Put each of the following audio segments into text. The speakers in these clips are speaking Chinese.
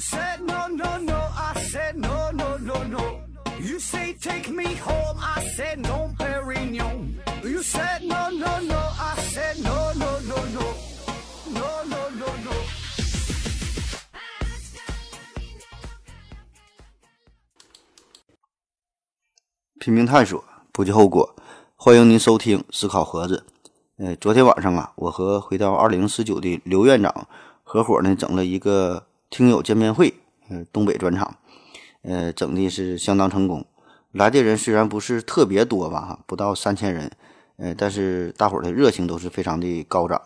said no no no, I said no no no no. You say take me home, I said no, Perignon. You said no no no, I said no no no no, no no no no. no. 拼命探索，不计后果。欢迎您收听思考盒子。呃，昨天晚上啊，我和回到二零四九的刘院长合伙呢，整了一个听友见面会，呃，东北专场，呃，整的是相当成功。来的人虽然不是特别多吧，哈，不到三千人，呃，但是大伙儿的热情都是非常的高涨。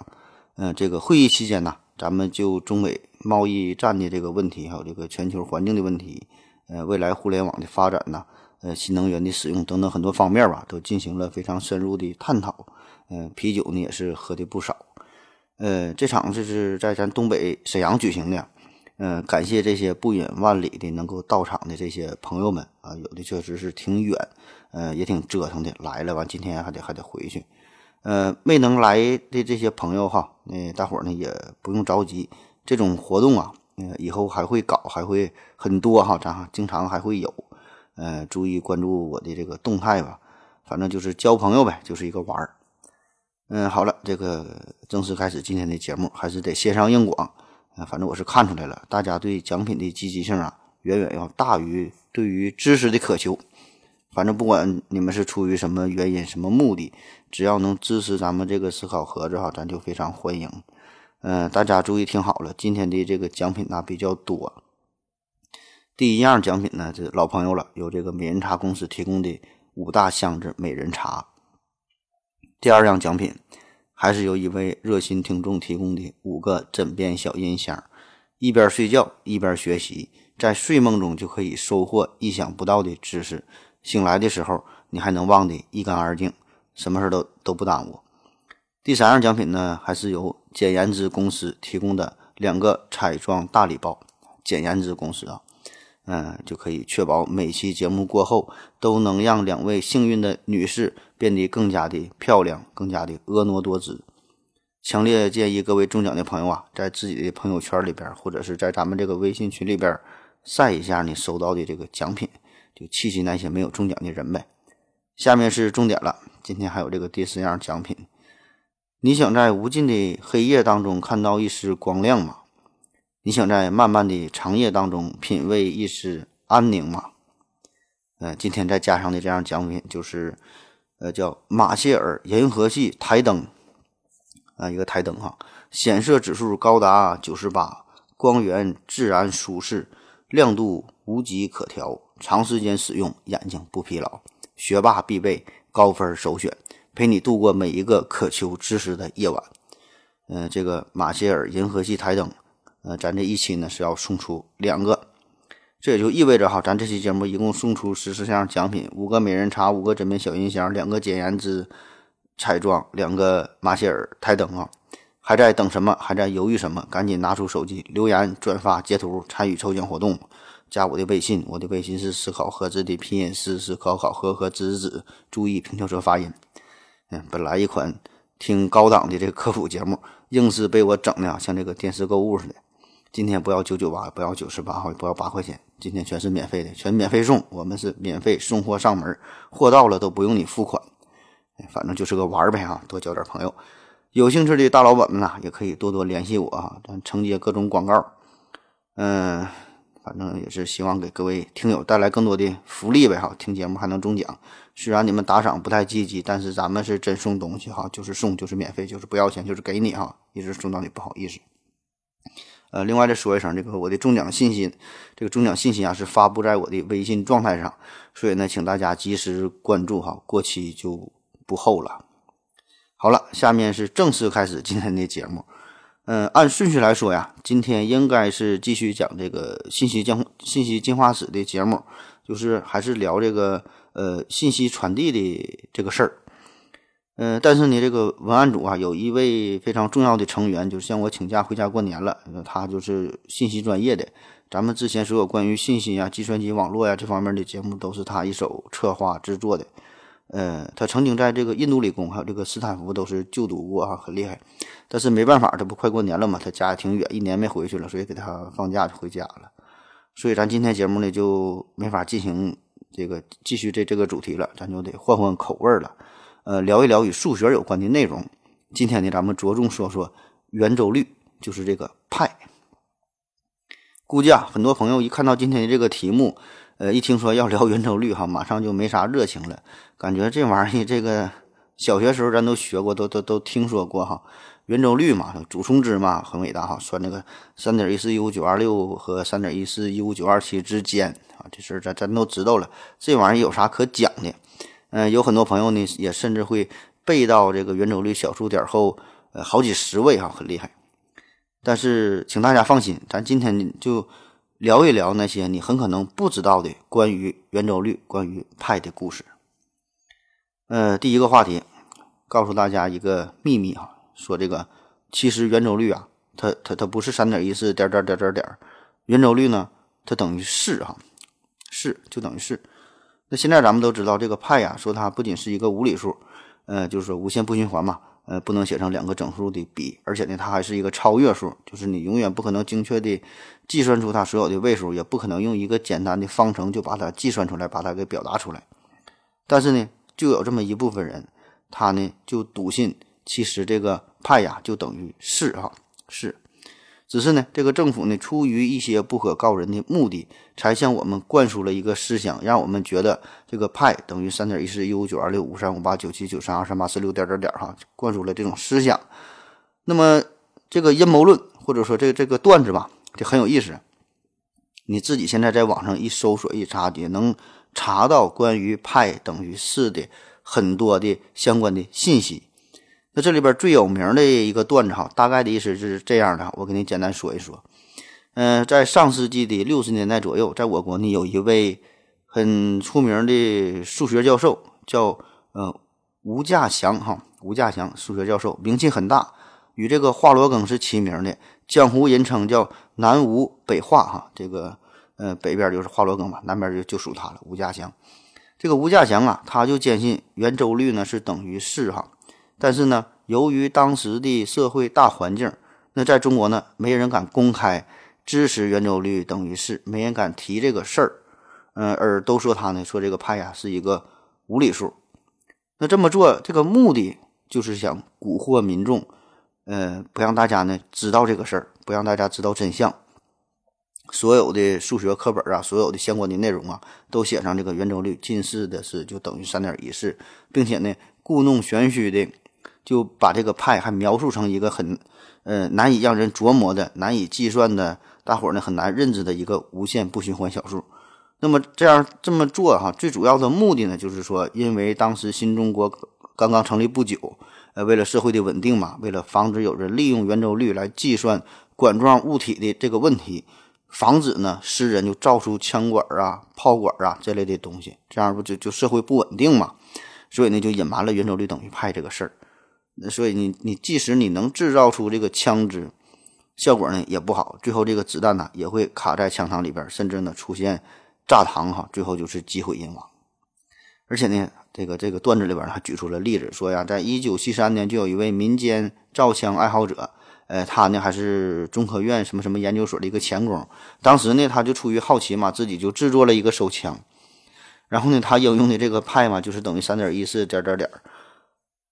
嗯，这个会议期间呢，咱们就中美贸易战的这个问题，还有这个全球环境的问题，呃，未来互联网的发展呢。呃，新能源的使用等等很多方面吧，都进行了非常深入的探讨。嗯，啤酒呢也是喝的不少。呃，这场这是在咱东北沈阳举行的。嗯，感谢这些不远万里的能够到场的这些朋友们啊，有的确实是挺远，呃，也挺折腾的，来了完今天还得还得回去。呃，没能来的这些朋友哈，那大伙呢也不用着急，这种活动啊，呃，以后还会搞，还会很多哈，咱哈经常还会有。呃，注意关注我的这个动态吧，反正就是交朋友呗，就是一个玩儿。嗯，好了，这个正式开始今天的节目，还是得线上硬广。啊，反正我是看出来了，大家对奖品的积极性啊，远远要大于对于知识的渴求。反正不管你们是出于什么原因、什么目的，只要能支持咱们这个思考盒子哈，咱就非常欢迎。嗯，大家注意听好了，今天的这个奖品呢比较多。第一样奖品呢，这老朋友了，有这个美人茶公司提供的五大箱子美人茶。第二样奖品，还是由一位热心听众提供的五个枕边小音箱，一边睡觉一边学习，在睡梦中就可以收获意想不到的知识，醒来的时候你还能忘得一干二净，什么事都都不耽误。第三样奖品呢，还是由简言之公司提供的两个彩妆大礼包，简言之公司啊。嗯，就可以确保每期节目过后都能让两位幸运的女士变得更加的漂亮，更加的婀娜多姿。强烈建议各位中奖的朋友啊，在自己的朋友圈里边，或者是在咱们这个微信群里边晒一下你收到的这个奖品，就气气那些没有中奖的人呗。下面是重点了，今天还有这个第四样奖品。你想在无尽的黑夜当中看到一丝光亮吗？你想在漫漫的长夜当中品味一丝安宁吗？呃，今天再加上的这样奖品就是，呃，叫马歇尔银河系台灯，啊，一个台灯哈，显色指数高达九十八，光源自然舒适，亮度无极可调，长时间使用眼睛不疲劳，学霸必备，高分首选，陪你度过每一个渴求知识的夜晚。嗯，这个马歇尔银河系台灯。呃，咱这一期呢是要送出两个，这也就意味着哈，咱这期节目一共送出十四项奖品：五个美人茶，五个枕边小音箱，两个简言之彩妆，两个马歇尔台灯啊！还在等什么？还在犹豫什么？赶紧拿出手机留言、转发、截图参与抽奖活动，加我的微信，我的微信是思考盒子的拼音是思考考和和子子，注意平翘舌发音。嗯，本来一款挺高档的这个科普节目，硬是被我整的像这个电视购物似的。今天不要九九八，不要九十八，不要八块钱，今天全是免费的，全免费送。我们是免费送货上门，货到了都不用你付款，反正就是个玩儿呗哈，多交点朋友。有兴趣的大老板们呐，也可以多多联系我啊，咱承接各种广告。嗯，反正也是希望给各位听友带来更多的福利呗哈，听节目还能中奖。虽然你们打赏不太积极，但是咱们是真送东西哈，就是送，就是免费，就是不要钱，就是给你哈，一直送到你不好意思。呃，另外再说一声，这个我的中奖信息，这个中奖信息啊是发布在我的微信状态上，所以呢，请大家及时关注哈，过期就不候了。好了，下面是正式开始今天的节目。嗯，按顺序来说呀，今天应该是继续讲这个信息进信息进化史的节目，就是还是聊这个呃信息传递的这个事儿。嗯，但是呢，这个文案组啊，有一位非常重要的成员，就是向我请假回家过年了。他就是信息专业的，咱们之前所有关于信息啊、计算机网络呀这方面的节目，都是他一手策划制作的。呃，他曾经在这个印度理工还有这个斯坦福都是就读过啊，很厉害。但是没办法，这不快过年了嘛，他家也挺远，一年没回去了，所以给他放假就回家了。所以咱今天节目呢就没法进行这个继续这这个主题了，咱就得换换口味了，呃，聊一聊与数学有关的内容。今天呢，咱们着重说说圆周率，就是这个派。估计啊，很多朋友一看到今天的这个题目，呃，一听说要聊圆周率哈，马上就没啥热情了，感觉这玩意儿这个小学时候咱都学过，都都都听说过哈。圆周率嘛，祖冲之嘛，很伟大哈，算那个三点一四一五九二六和三点一四一五九二七之间啊，这事儿咱咱都知道了。这玩意儿有啥可讲的？嗯，有很多朋友呢，也甚至会背到这个圆周率小数点后，呃，好几十位哈，很厉害。但是，请大家放心，咱今天就聊一聊那些你很可能不知道的关于圆周率、关于派的故事。呃，第一个话题，告诉大家一个秘密哈。说这个，其实圆周率啊，它它它不是三点一四点点点点点，圆周率呢，它等于是哈，是就等于是。那现在咱们都知道这个派呀，说它不仅是一个无理数，呃，就是说无限不循环嘛，呃，不能写成两个整数的比，而且呢，它还是一个超越数，就是你永远不可能精确的计算出它所有的位数，也不可能用一个简单的方程就把它计算出来，把它给表达出来。但是呢，就有这么一部分人，他呢就笃信。其实这个派呀，就等于是哈是，只是呢，这个政府呢，出于一些不可告人的目的，才向我们灌输了一个思想，让我们觉得这个派等于三点一四一五九二六五三五八九七九三二三八四六点点点哈，灌输了这种思想。那么这个阴谋论或者说这这个段子吧，就很有意思。你自己现在在网上一搜索一查，也能查到关于派等于四的很多的相关的信息。那这里边最有名的一个段子哈，大概的意思是这样的，我给你简单说一说。嗯，在上世纪的六十年代左右，在我国呢有一位很出名的数学教授，叫呃吴稼祥哈，吴稼祥数学教授名气很大，与这个华罗庚是齐名的，江湖人称叫南吴北华哈。这个呃北边就是华罗庚嘛，南边就就属他了，吴稼祥。这个吴稼祥啊，他就坚信圆周率呢是等于四哈。但是呢，由于当时的社会大环境，那在中国呢，没人敢公开支持圆周率等于是，没人敢提这个事儿，嗯，而都说他呢，说这个派呀是一个无理数。那这么做，这个目的就是想蛊惑民众，呃，不让大家呢知道这个事儿，不让大家知道真相。所有的数学课本啊，所有的相关的内容啊，都写上这个圆周率近似的是就等于三点一四，并且呢，故弄玄虚的。就把这个派还描述成一个很，呃，难以让人琢磨的、难以计算的、大伙儿呢很难认知的一个无限不循环小数。那么这样这么做哈，最主要的目的呢，就是说，因为当时新中国刚刚成立不久，呃，为了社会的稳定嘛，为了防止有人利用圆周率来计算管状物体的这个问题，防止呢诗人就造出枪管啊、炮管啊这类的东西，这样不就就社会不稳定嘛？所以呢，就隐瞒了圆周率等于派这个事儿。那所以你你即使你能制造出这个枪支，效果呢也不好，最后这个子弹呢也会卡在枪膛里边，甚至呢出现炸膛哈，最后就是机毁人亡。而且呢，这个这个段子里边还举出了例子，说呀，在一九七三年就有一位民间造枪爱好者，呃，他呢还是中科院什么什么研究所的一个钳工，当时呢他就出于好奇嘛，自己就制作了一个手枪，然后呢他应用的这个派嘛，就是等于三点一四点点点。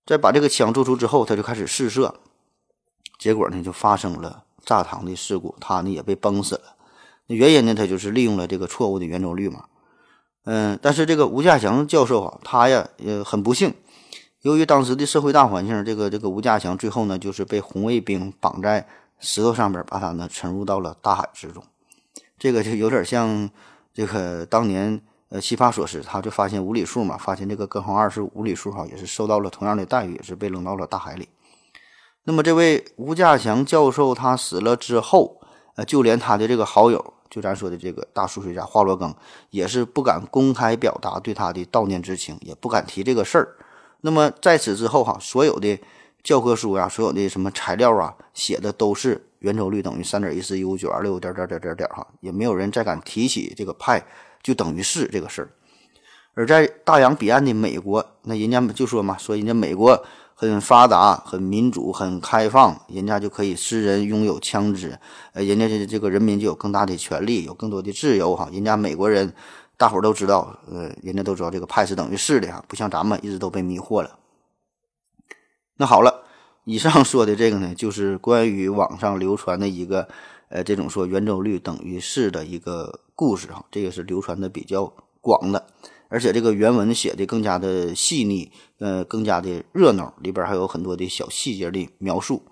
在把这个枪做出之后，他就开始试射，结果呢就发生了炸膛的事故，他呢也被崩死了。那原因呢，他就是利用了这个错误的圆周率嘛。嗯，但是这个吴稼祥教授啊，他呀也很不幸，由于当时的社会大环境，这个这个吴稼祥最后呢就是被红卫兵绑在石头上边，把他呢沉入到了大海之中。这个就有点像这个当年。呃，奇葩说是，他就发现无理数嘛，发现这个根号二是无理数哈，也是受到了同样的待遇，也是被扔到了大海里。那么这位吴稼祥教授他死了之后，呃，就连他的这个好友，就咱说的这个大数学家华罗庚，也是不敢公开表达对他的悼念之情，也不敢提这个事儿。那么在此之后哈，所有的教科书呀，所有的什么材料啊，写的都是圆周率等于三点一四一五九二六点点点点点哈，也没有人再敢提起这个派。就等于是这个事儿，而在大洋彼岸的美国，那人家就说嘛，说人家美国很发达、很民主、很开放，人家就可以私人拥有枪支，呃，人家这这个人民就有更大的权利，有更多的自由哈。人家美国人，大伙都知道，呃，人家都知道这个派是等于是的哈，不像咱们一直都被迷惑了。那好了，以上说的这个呢，就是关于网上流传的一个，呃，这种说圆周率等于是的一个故事哈，这个是流传的比较广的。而且这个原文写的更加的细腻，呃，更加的热闹，里边还有很多的小细节的描述。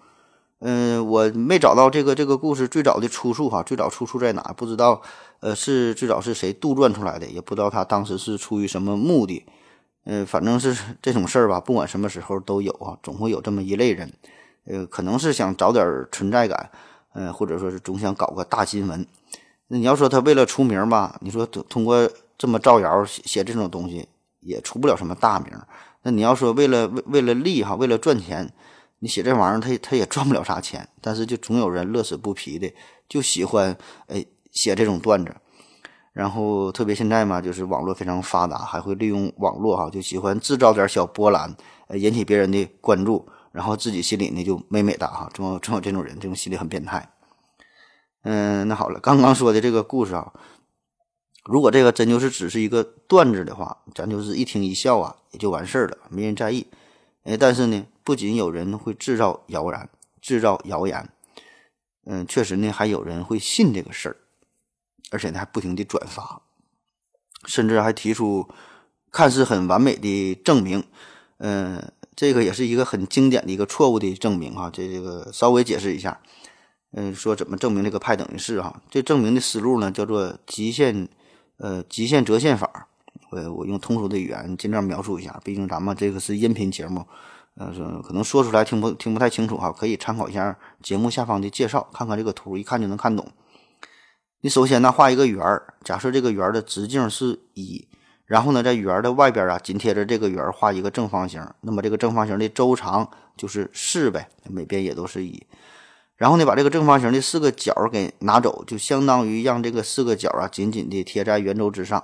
嗯，我没找到这个这个故事最早的出处哈，最早出处在哪？不知道，呃，是最早是谁杜撰出来的？也不知道他当时是出于什么目的。嗯，反正是这种事儿吧，不管什么时候都有啊，总会有这么一类人，呃，可能是想找点存在感，嗯，或者说是总想搞个大新闻。那你要说他为了出名吧，你说通过。这么造谣写写这种东西也出不了什么大名。那你要说为了为为了利哈，为了赚钱，你写这玩意儿他他也赚不了啥钱。但是就总有人乐此不疲的就喜欢哎写这种段子。然后特别现在嘛，就是网络非常发达，还会利用网络哈，就喜欢制造点小波澜，呃引起别人的关注，然后自己心里呢就美美哒哈。总有总有这种人，这种心理很变态。嗯，那好了，刚刚说的这个故事啊。如果这个真就是只是一个段子的话，咱就是一听一笑啊，也就完事儿了，没人在意。哎，但是呢，不仅有人会制造谣言，制造谣言，嗯，确实呢，还有人会信这个事儿，而且呢，还不停的转发，甚至还提出看似很完美的证明。嗯，这个也是一个很经典的一个错误的证明哈。这这个稍微解释一下，嗯，说怎么证明这个派等于是哈？这证明的思路呢，叫做极限。呃，极限折线法，我我用通俗的语言尽量描述一下。毕竟咱们这个是音频节目，呃，可能说出来听不听不太清楚哈，可以参考一下节目下方的介绍，看看这个图，一看就能看懂。你首先呢画一个圆儿，假设这个圆儿的直径是一，然后呢在圆儿的外边啊紧贴着这个圆画一个正方形，那么这个正方形的周长就是四呗，每边也都是一。然后呢，把这个正方形的四个角给拿走，就相当于让这个四个角啊紧紧地贴在圆周之上。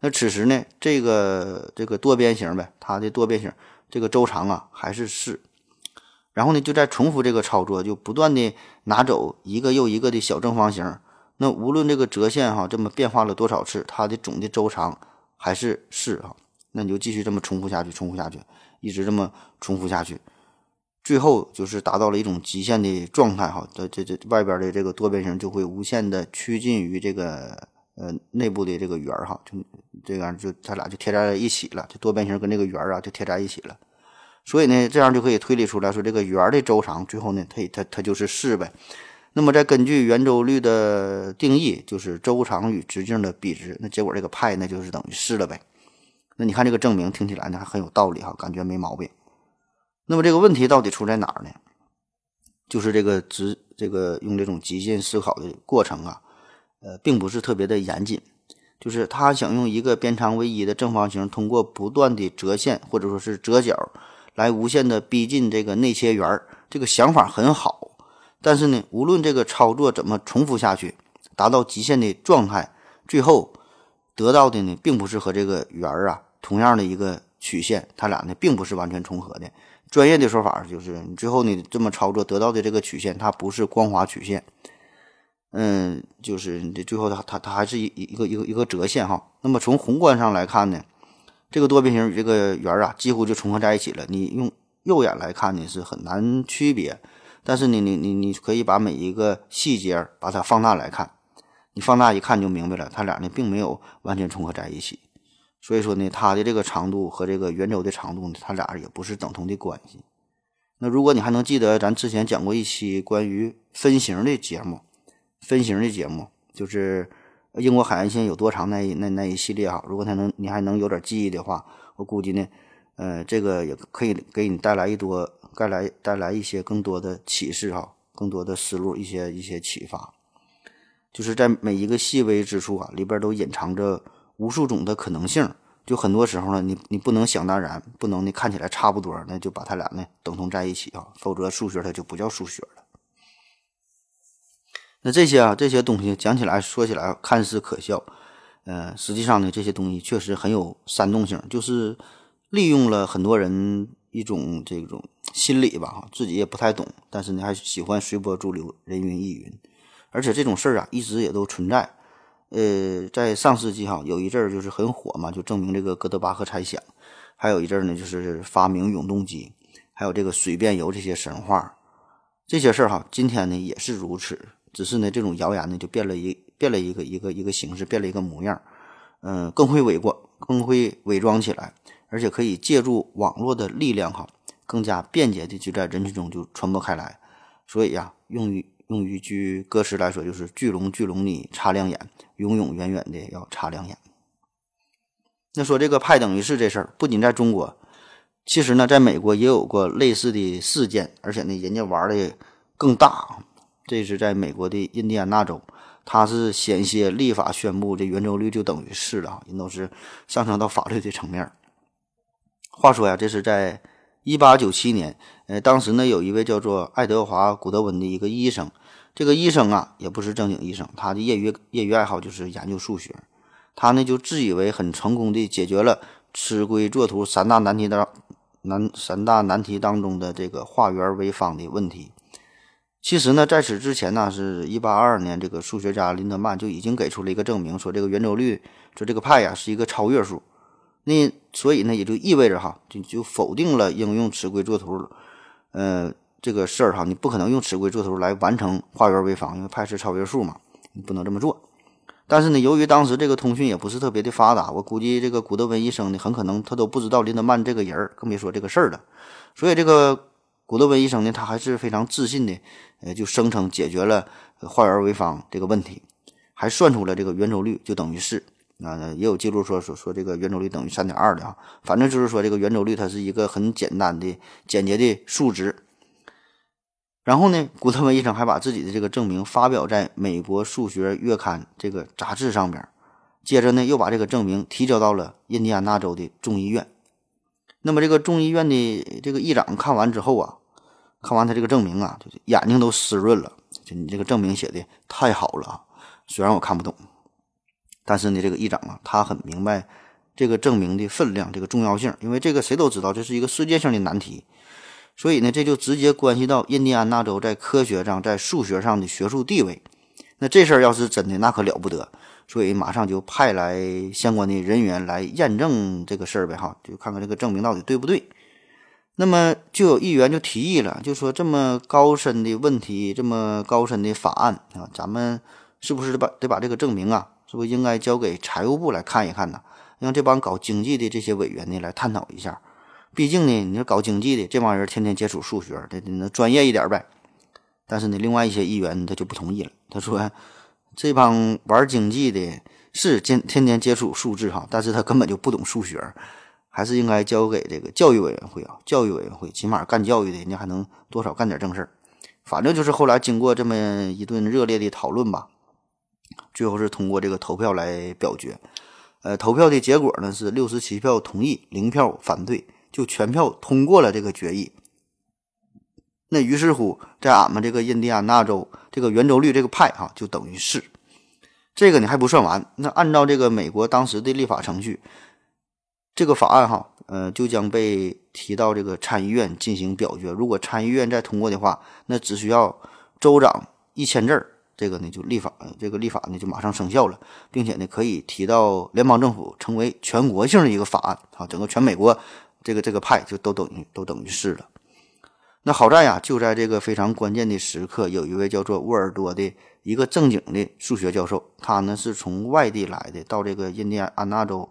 那此时呢，这个这个多边形呗，它的多边形这个周长啊还是四。然后呢，就再重复这个操作，就不断的拿走一个又一个的小正方形。那无论这个折线哈这么变化了多少次，它的总的周长还是是哈。那你就继续这么重复下去，重复下去，一直这么重复下去。最后就是达到了一种极限的状态，哈，这这这外边的这个多边形就会无限的趋近于这个呃内部的这个圆儿，哈，就这样就它俩就贴在一起了，这多边形跟这个圆啊就贴在一起了，所以呢，这样就可以推理出来说这个圆的周长最后呢，它它它就是四呗。那么再根据圆周率的定义，就是周长与直径的比值，那结果这个派那就是等于四了呗。那你看这个证明听起来呢还很有道理哈，感觉没毛病。那么这个问题到底出在哪儿呢？就是这个直这个用这种极限思考的过程啊，呃，并不是特别的严谨。就是他想用一个边长为一的正方形，通过不断的折线或者说是折角，来无限的逼近这个内切圆儿。这个想法很好，但是呢，无论这个操作怎么重复下去，达到极限的状态，最后得到的呢，并不是和这个圆儿啊同样的一个曲线，它俩呢并不是完全重合的。专业的说法就是，你最后你这么操作得到的这个曲线，它不是光滑曲线，嗯，就是你这最后它它它还是一一个一个一个折线哈。那么从宏观上来看呢，这个多边形与这个圆儿啊几乎就重合在一起了。你用肉眼来看呢是很难区别，但是你你你你可以把每一个细节把它放大来看，你放大一看就明白了，它俩呢并没有完全重合在一起。所以说呢，它的这个长度和这个圆周的长度呢，它俩也不是等同的关系。那如果你还能记得咱之前讲过一期关于分形的节目，分形的节目就是英国海岸线有多长那那那一系列哈。如果他能你还能有点记忆的话，我估计呢，呃，这个也可以给你带来一多带来带来一些更多的启示哈，更多的思路，一些一些启发。就是在每一个细微之处啊，里边都隐藏着。无数种的可能性，就很多时候呢，你你不能想当然，不能呢看起来差不多，那就把它俩呢等同在一起啊，否则数学它就不叫数学了。那这些啊这些东西讲起来说起来看似可笑，呃，实际上呢这些东西确实很有煽动性，就是利用了很多人一种这种心理吧哈，自己也不太懂，但是呢还喜欢随波逐流，人云亦云。而且这种事儿啊，一直也都存在。呃，在上世纪哈，有一阵儿就是很火嘛，就证明这个哥德巴赫猜想。还有一阵儿呢，就是发明永动机，还有这个水变油这些神话，这些事儿哈，今天呢也是如此，只是呢这种谣言呢就变了一变了一个一个一个形式，变了一个模样，嗯，更会伪光，更会伪装起来，而且可以借助网络的力量哈，更加便捷的就在人群中就传播开来。所以呀，用于用于句歌词来说，就是巨龙巨龙你擦亮眼，永永远远的要擦亮眼。那说这个派等于是这事儿，不仅在中国，其实呢，在美国也有过类似的事件，而且呢，人家玩的更大。这是在美国的印第安纳州，他是险些立法宣布这圆周率就等于是了，人都是上升到法律的层面。话说呀，这是在一八九七年，呃，当时呢，有一位叫做爱德华·古德温的一个医生，这个医生啊，也不是正经医生，他的业余业余爱好就是研究数学。他呢就自以为很成功的解决了吃龟作图三大难题当难三大难题当中的这个化圆为方的问题。其实呢，在此之前呢，是一八二二年，这个数学家林德曼就已经给出了一个证明，说这个圆周率，说这个派呀是一个超越数。那所以呢，也就意味着哈，就就否定了应用尺规作图，呃，这个事儿哈，你不可能用尺规作图来完成化圆为方，因为派是超越数嘛，你不能这么做。但是呢，由于当时这个通讯也不是特别的发达，我估计这个古德温医生呢，很可能他都不知道林德曼这个人儿，更别说这个事儿了。所以这个古德温医生呢，他还是非常自信的，呃，就声称解决了化圆为方这个问题，还算出了这个圆周率就等于是啊，也有记录说说说这个圆周率等于三点二的啊，反正就是说这个圆周率它是一个很简单的、简洁的数值。然后呢，古特曼医生还把自己的这个证明发表在美国数学月刊这个杂志上边，接着呢，又把这个证明提交到了印第安纳州的众议院。那么这个众议院的这个议长看完之后啊，看完他这个证明啊，就眼睛都湿润了。就你这个证明写的太好了啊！虽然我看不懂，但是呢，这个议长啊，他很明白这个证明的分量、这个重要性，因为这个谁都知道，这是一个世界性的难题。所以呢，这就直接关系到印第安纳州在科学上、在数学上的学术地位。那这事儿要是真的，那可了不得。所以马上就派来相关的人员来验证这个事儿呗，哈，就看看这个证明到底对不对。那么就有议员就提议了，就说这么高深的问题，这么高深的法案啊，咱们是不是得把得把这个证明啊，是不是应该交给财务部来看一看呢？让这帮搞经济的这些委员呢来探讨一下。毕竟呢，你说搞经济的这帮人天天接触数学，得得专业一点呗。但是呢，另外一些议员他就不同意了。他说，这帮玩经济的是天天天接触数字哈，但是他根本就不懂数学，还是应该交给这个教育委员会啊。教育委员会起码干教育的，人家还能多少干点正事儿。反正就是后来经过这么一顿热烈的讨论吧，最后是通过这个投票来表决。呃，投票的结果呢是六十七票同意，零票反对。就全票通过了这个决议。那于是乎，在俺们这个印第安纳州，这个圆周率这个派哈，就等于是这个你还不算完。那按照这个美国当时的立法程序，这个法案哈，呃，就将被提到这个参议院进行表决。如果参议院再通过的话，那只需要州长一签字儿，这个呢就立法，这个立法呢就马上生效了，并且呢可以提到联邦政府，成为全国性的一个法案啊，整个全美国。这个这个派就都等于都等于是了。那好在呀，就在这个非常关键的时刻，有一位叫做沃尔多的一个正经的数学教授，他呢是从外地来的，到这个印第安纳州，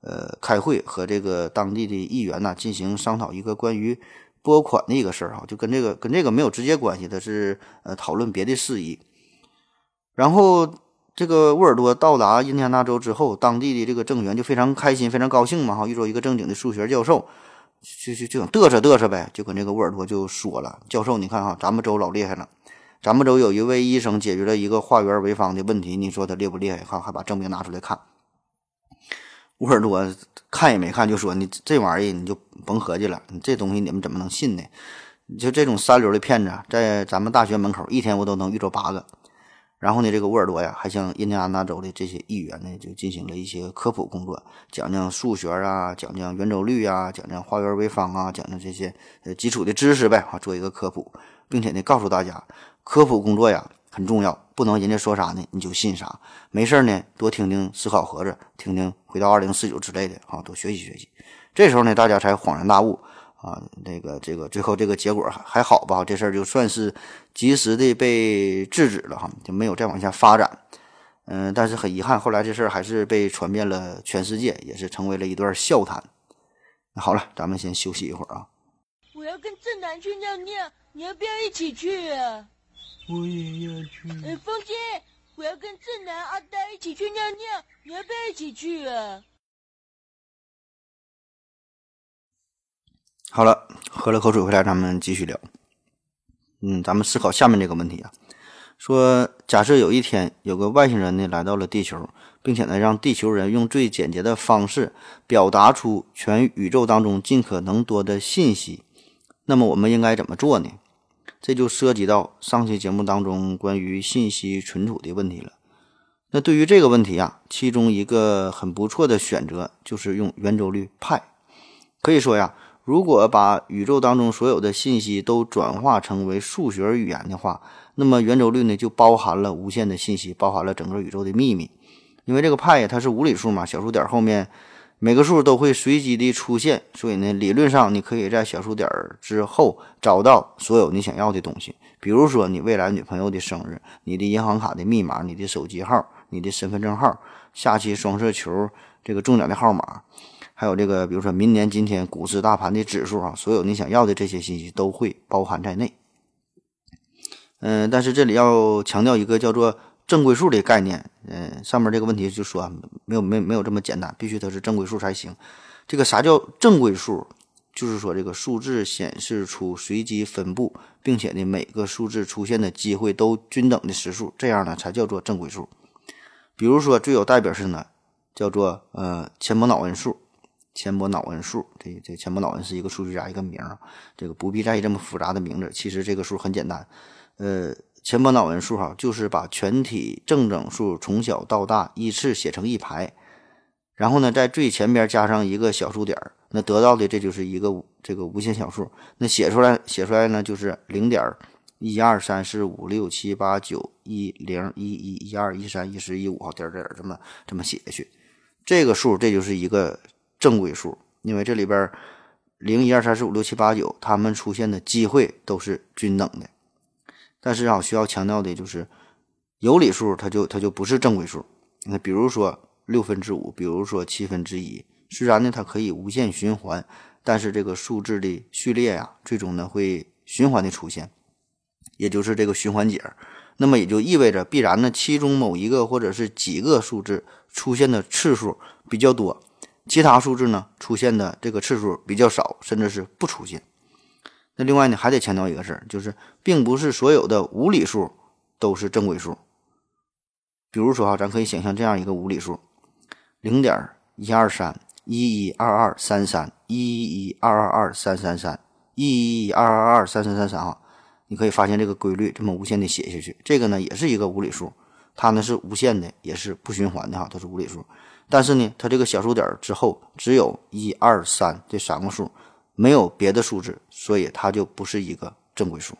呃，开会和这个当地的议员呢进行商讨一个关于拨款的一个事儿哈，就跟这个跟这个没有直接关系，他是呃讨论别的事宜，然后。这个沃尔多到达印第安纳州之后，当地的这个政员就非常开心，非常高兴嘛，哈，遇着一个正经的数学教授，就就就想嘚瑟嘚瑟呗，就跟这个沃尔多就说了：“教授，你看哈，咱们州老厉害了，咱们州有一位医生解决了一个化圆为方的问题，你说他厉不厉害？哈，还把证明拿出来看。”沃尔多看也没看，就说：“你这玩意儿你就甭合计了，你这东西你们怎么能信呢？就这种三流的骗子，在咱们大学门口一天我都能遇着八个。”然后呢，这个沃尔多呀，还向印第安纳州的这些议员呢，就进行了一些科普工作，讲讲数学啊，讲讲圆周率啊，讲讲花园微方啊，讲讲这些呃基础的知识呗，啊，做一个科普，并且呢，告诉大家，科普工作呀很重要，不能人家说啥呢你就信啥，没事呢多听听思考盒子，听听回到二零四九之类的啊，多学习学习。这时候呢，大家才恍然大悟。啊，那个这个最后这个结果还还好吧？这事儿就算是及时的被制止了哈，就没有再往下发展。嗯，但是很遗憾，后来这事儿还是被传遍了全世界，也是成为了一段笑谈。那好了，咱们先休息一会儿啊。我要跟正南去尿尿，你要不要一起去啊？我也要去。哎，风姐，我要跟正南、阿呆一起去尿尿，你要不要一起去啊？好了，喝了口水回来，咱们继续聊。嗯，咱们思考下面这个问题啊，说假设有一天有个外星人呢来到了地球，并且呢让地球人用最简洁的方式表达出全宇宙当中尽可能多的信息，那么我们应该怎么做呢？这就涉及到上期节目当中关于信息存储的问题了。那对于这个问题啊，其中一个很不错的选择就是用圆周率派，可以说呀。如果把宇宙当中所有的信息都转化成为数学语言的话，那么圆周率呢就包含了无限的信息，包含了整个宇宙的秘密。因为这个派它是无理数嘛，小数点后面每个数都会随机的出现，所以呢，理论上你可以在小数点之后找到所有你想要的东西，比如说你未来女朋友的生日、你的银行卡的密码、你的手机号、你的身份证号、下期双色球这个中奖的号码。还有这个，比如说明年今天股市大盘的指数啊，所有你想要的这些信息都会包含在内。嗯，但是这里要强调一个叫做正规数的概念。嗯，上面这个问题就说没有没没有这么简单，必须它是正规数才行。这个啥叫正规数？就是说这个数字显示出随机分布，并且呢每个数字出现的机会都均等的实数，这样呢才叫做正规数。比如说最有代表性的叫做呃钱伯瑙恩数。钱伯脑恩数，这这钱伯脑恩是一个数学家一个名儿，这个不必在意这么复杂的名字。其实这个数很简单，呃，钱伯脑恩数哈，就是把全体正整数从小到大依次写成一排，然后呢，在最前边加上一个小数点，那得到的这就是一个这个无限小数。那写出来写出来呢，就是零点一二三四五六七八九一零一一一二一三一十一五号点点这么这么写下去，这个数这就是一个。正规数，因为这里边零一二三四五六七八九，它们出现的机会都是均等的。但是啊，需要强调的就是，有理数它就它就不是正规数。那比如说六分之五，比如说七分之一，虽然呢它可以无限循环，但是这个数字的序列呀，最终呢会循环的出现，也就是这个循环节。那么也就意味着，必然呢其中某一个或者是几个数字出现的次数比较多。其他数字呢出现的这个次数比较少，甚至是不出现。那另外呢，还得强调一个事儿，就是并不是所有的无理数都是正规数。比如说哈，咱可以想象这样一个无理数：零点一二三一一二二三三一一一二二二三三三一一一二二二三三三三哈。你可以发现这个规律，这么无限的写下去，这个呢也是一个无理数，它呢是无限的，也是不循环的哈，它是无理数。但是呢，它这个小数点之后只有一二三这三个数，没有别的数字，所以它就不是一个正规数。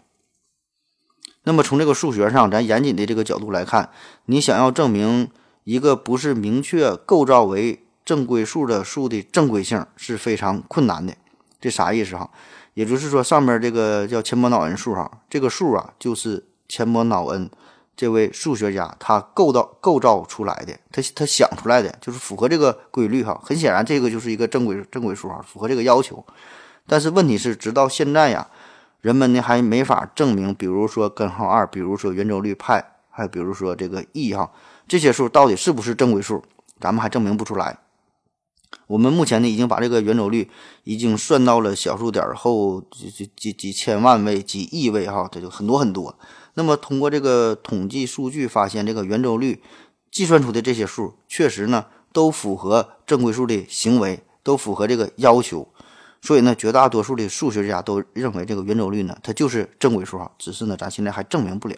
那么从这个数学上，咱严谨的这个角度来看，你想要证明一个不是明确构造为正规数的数的正规性是非常困难的。这啥意思哈？也就是说，上面这个叫钱伯脑恩数哈，这个数啊就是钱伯脑恩。这位数学家他构造构造出来的，他他想出来的就是符合这个规律哈。很显然，这个就是一个正规正规数哈，符合这个要求。但是问题是，直到现在呀，人们呢还没法证明，比如说根号二，比如说圆周率派，还有比如说这个 e 哈，这些数到底是不是正规数，咱们还证明不出来。我们目前呢已经把这个圆周率已经算到了小数点后几几几几千万位、几亿位哈，这就很多很多。那么，通过这个统计数据发现，这个圆周率计算出的这些数，确实呢都符合正规数的行为，都符合这个要求。所以呢，绝大多数的数学家都认为这个圆周率呢，它就是正规数哈。只是呢，咱现在还证明不了。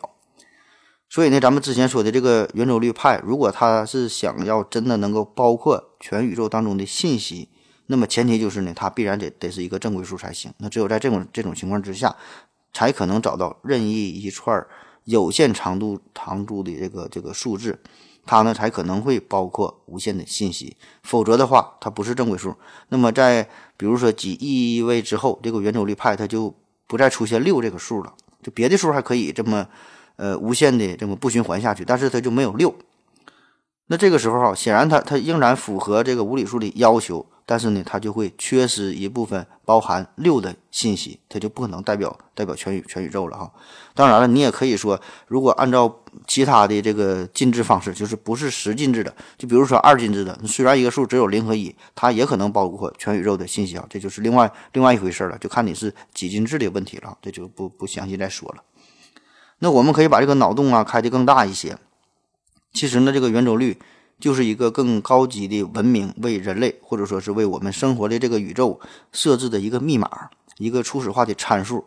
所以呢，咱们之前说的这个圆周率派，如果它是想要真的能够包括全宇宙当中的信息，那么前提就是呢，它必然得得是一个正规数才行。那只有在这种这种情况之下，才可能找到任意一串有限长度长度的这个这个数字，它呢才可能会包括无限的信息。否则的话，它不是正规数。那么在比如说几亿位之后，这个圆周率派它就不再出现六这个数了。就别的数还可以这么呃无限的这么不循环下去，但是它就没有六。那这个时候哈，显然它它仍然符合这个无理数的要求。但是呢，它就会缺失一部分包含六的信息，它就不可能代表代表全宇全宇宙了哈。当然了，你也可以说，如果按照其他的这个进制方式，就是不是十进制的，就比如说二进制的，虽然一个数只有零和一，它也可能包括全宇宙的信息啊，这就是另外另外一回事了，就看你是几进制的问题了，这就不不详细再说了。那我们可以把这个脑洞啊开得更大一些。其实呢，这个圆周率。就是一个更高级的文明为人类，或者说是为我们生活的这个宇宙设置的一个密码，一个初始化的参数。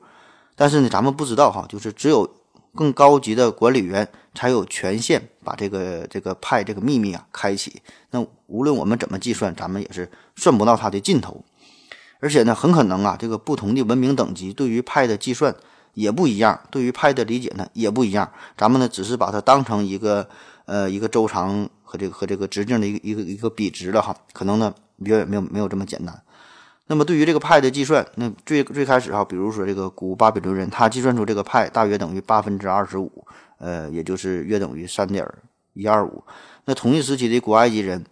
但是呢，咱们不知道哈，就是只有更高级的管理员才有权限把这个这个派这个秘密啊开启。那无论我们怎么计算，咱们也是算不到它的尽头。而且呢，很可能啊，这个不同的文明等级对于派的计算也不一样，对于派的理解呢也不一样。咱们呢，只是把它当成一个呃一个周长。和这个和这个直径的一个一个一个比值了哈，可能呢远远没有没有这么简单。那么对于这个派的计算，那最最开始哈，比如说这个古巴比伦人，他计算出这个派大约等于八分之二十五，呃，也就是约等于三点一二五。那同一时期的古埃及人，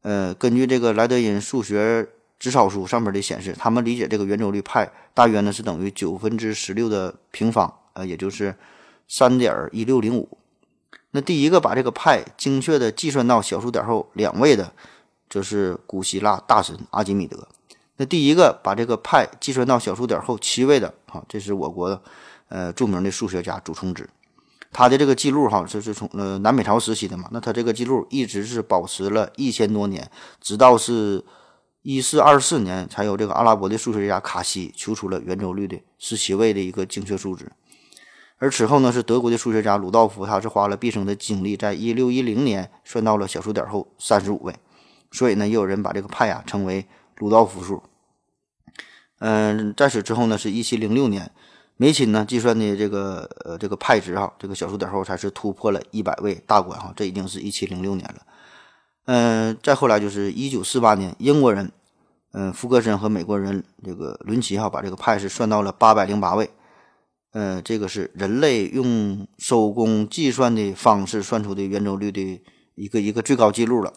呃，根据这个莱德因数学纸草书上面的显示，他们理解这个圆周率派大约呢是等于九分之十六的平方，呃，也就是三点一六零五。那第一个把这个派精确的计算到小数点后两位的，就是古希腊大神阿基米德。那第一个把这个派计算到小数点后七位的，哈，这是我国呃著名的数学家祖冲之。他的这个记录哈，这是从呃南北朝时期的嘛。那他这个记录一直是保持了一千多年，直到是一四二四年才有这个阿拉伯的数学家卡西求出了圆周率的十七位的一个精确数值。而此后呢，是德国的数学家鲁道夫，他是花了毕生的精力，在一六一零年算到了小数点后三十五位，所以呢，也有人把这个派啊称为鲁道夫数。嗯，在此之后呢，是一七零六年，梅钦呢计算的这个呃这个派值哈，这个小数点后才是突破了一百位大关哈，这已经是一七零六年了。嗯，再后来就是一九四八年，英国人嗯福格森和美国人这个伦齐哈把这个派是算到了八百零八位。呃，这个是人类用手工计算的方式算出的圆周率的一个一个最高记录了。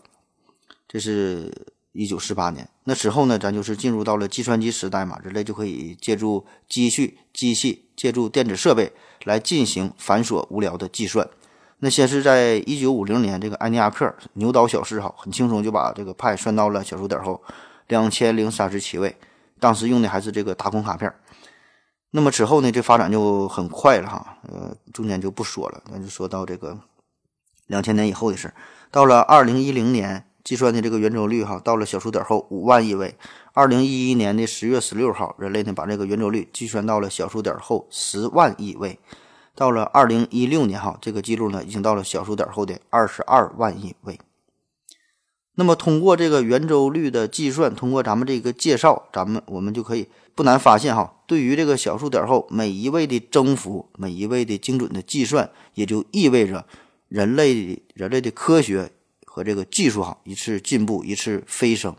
这是一九四八年。那之后呢，咱就是进入到了计算机时代嘛，人类就可以借助机器、机器，借助电子设备来进行繁琐无聊的计算。那先是在一九五零年，这个埃尼亚克牛刀小试哈，很轻松就把这个派算到了小数点后两千零三十七位。当时用的还是这个打孔卡片。那么之后呢，这发展就很快了哈，呃，中间就不说了，那就说到这个两千年以后的事到了二零一零年，计算的这个圆周率哈，到了小数点后五万亿位。二零一一年的十月十六号，人类呢把这个圆周率计算到了小数点后十万亿位。到了二零一六年哈，这个记录呢已经到了小数点后的二十二万亿位。那么通过这个圆周率的计算，通过咱们这个介绍，咱们我们就可以。不难发现，哈，对于这个小数点后每一位的征服，每一位的精准的计算，也就意味着人类人类的科学和这个技术，哈，一次进步，一次飞升。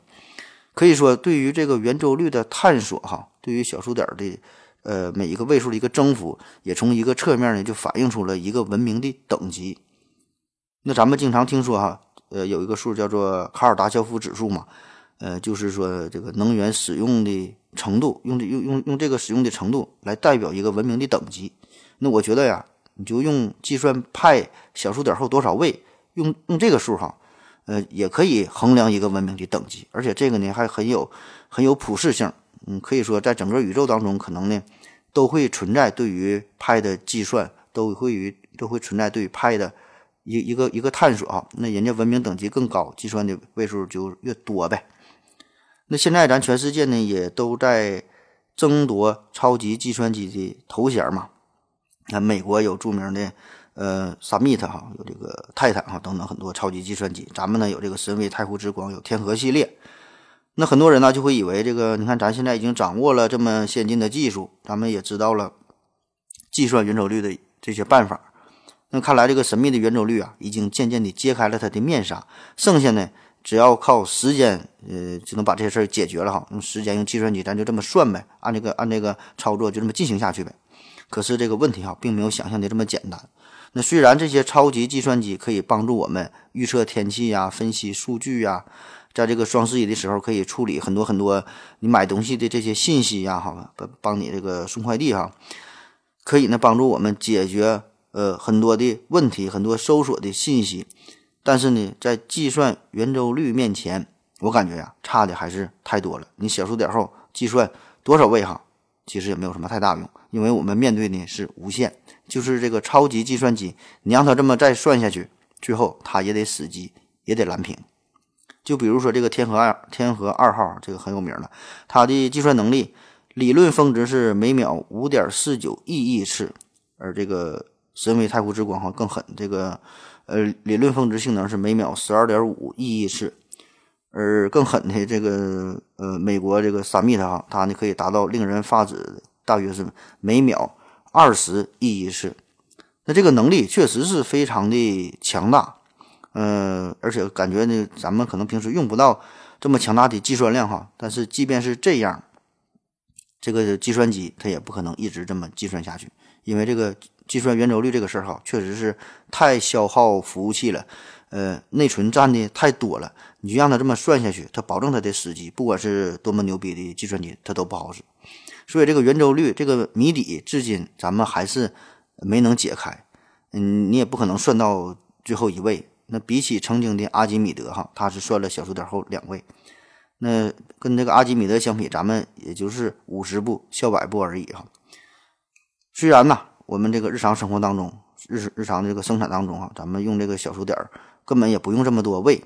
可以说，对于这个圆周率的探索，哈，对于小数点的呃每一个位数的一个征服，也从一个侧面呢，就反映出了一个文明的等级。那咱们经常听说，哈，呃，有一个数叫做卡尔达肖夫指数嘛。呃，就是说这个能源使用的程度，用这用用用这个使用的程度来代表一个文明的等级。那我觉得呀，你就用计算派小数点后多少位，用用这个数哈，呃，也可以衡量一个文明的等级。而且这个呢还很有很有普适性。嗯，可以说在整个宇宙当中，可能呢都会存在对于派的计算，都会于都会存在对于派的一一个一个探索啊。那人家文明等级更高，计算的位数就越多呗。那现在咱全世界呢也都在争夺超级计算机的头衔嘛？那美国有著名的呃，Summit 哈，有这个泰坦哈等等很多超级计算机。咱们呢有这个神威太湖之光，有天河系列。那很多人呢就会以为这个，你看咱现在已经掌握了这么先进的技术，咱们也知道了计算圆周率的这些办法。那看来这个神秘的圆周率啊，已经渐渐地揭开了它的面纱，剩下呢只要靠时间，呃，就能把这些事儿解决了哈。用时间，用计算机，咱就这么算呗，按这个按这个操作就这么进行下去呗。可是这个问题哈，并没有想象的这么简单。那虽然这些超级计算机可以帮助我们预测天气呀、分析数据呀，在这个双十一的时候可以处理很多很多你买东西的这些信息呀，哈，帮帮你这个送快递哈，可以呢帮助我们解决呃很多的问题，很多搜索的信息。但是呢，在计算圆周率面前，我感觉呀，差的还是太多了。你小数点后计算多少位哈，其实也没有什么太大用，因为我们面对的是无限。就是这个超级计算机，你让它这么再算下去，最后它也得死机，也得蓝屏。就比如说这个天河二天河二号，这个很有名了，它的计算能力理论峰值是每秒五点四九亿亿次，而这个身为太湖之光哈更狠，这个呃理论峰值性能是每秒十二点五亿亿次，而更狠的这个呃美国这个 Summit 哈，它呢可以达到令人发指，大约是每秒。二十亿亿次，那这个能力确实是非常的强大，呃，而且感觉呢，咱们可能平时用不到这么强大的计算量哈。但是即便是这样，这个计算机它也不可能一直这么计算下去，因为这个计算圆周率这个事儿哈，确实是太消耗服务器了，呃，内存占的太多了，你就让它这么算下去，它保证它的死机，不管是多么牛逼的计算机，它都不好使。所以这个圆周率这个谜底，至今咱们还是没能解开。嗯，你也不可能算到最后一位。那比起曾经的阿基米德哈，他是算了小数点后两位。那跟这个阿基米德相比，咱们也就是五十步笑百步而已哈。虽然呢，我们这个日常生活当中，日日常的这个生产当中哈，咱们用这个小数点儿根本也不用这么多位，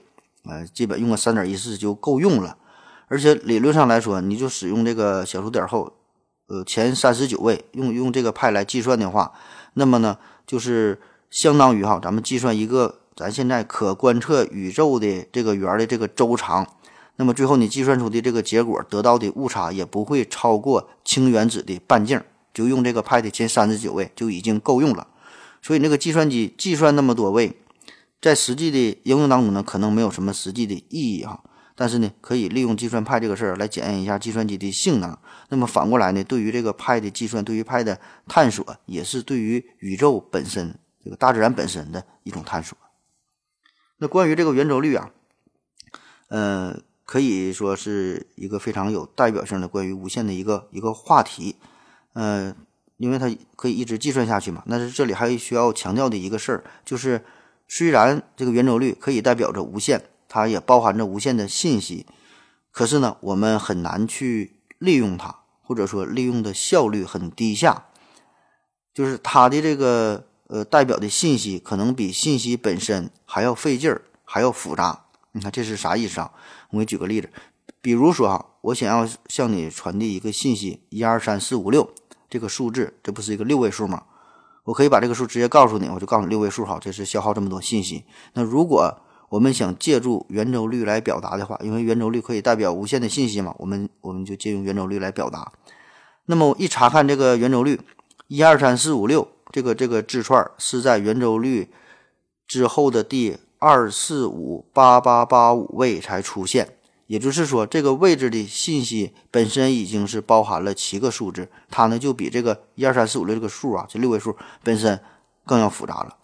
呃，基本用个三点一四就够用了。而且理论上来说，你就使用这个小数点后。呃，前三十九位用用这个派来计算的话，那么呢，就是相当于哈，咱们计算一个咱现在可观测宇宙的这个圆的这个周长，那么最后你计算出的这个结果得到的误差也不会超过氢原子的半径，就用这个派的前三十九位就已经够用了。所以那个计算机计算那么多位，在实际的应用当中呢，可能没有什么实际的意义哈。但是呢，可以利用计算派这个事儿来检验一下计算机的性能。那么反过来呢，对于这个派的计算，对于派的探索，也是对于宇宙本身、这个大自然本身的一种探索。那关于这个圆周率啊，呃，可以说是一个非常有代表性的关于无限的一个一个话题。呃，因为它可以一直计算下去嘛。但是这里还需要强调的一个事儿，就是虽然这个圆周率可以代表着无限。它也包含着无限的信息，可是呢，我们很难去利用它，或者说利用的效率很低下。就是它的这个呃代表的信息，可能比信息本身还要费劲儿，还要复杂。你看这是啥意思啊？我给你举个例子，比如说哈，我想要向你传递一个信息，一二三四五六这个数字，这不是一个六位数吗？我可以把这个数直接告诉你，我就告诉你六位数哈，这是消耗这么多信息。那如果我们想借助圆周率来表达的话，因为圆周率可以代表无限的信息嘛，我们我们就借用圆周率来表达。那么一查看这个圆周率，一二三四五六这个这个字串是在圆周率之后的第二四五八八八五位才出现，也就是说，这个位置的信息本身已经是包含了七个数字，它呢就比这个一二三四五六这个数啊，这六位数本身更要复杂了。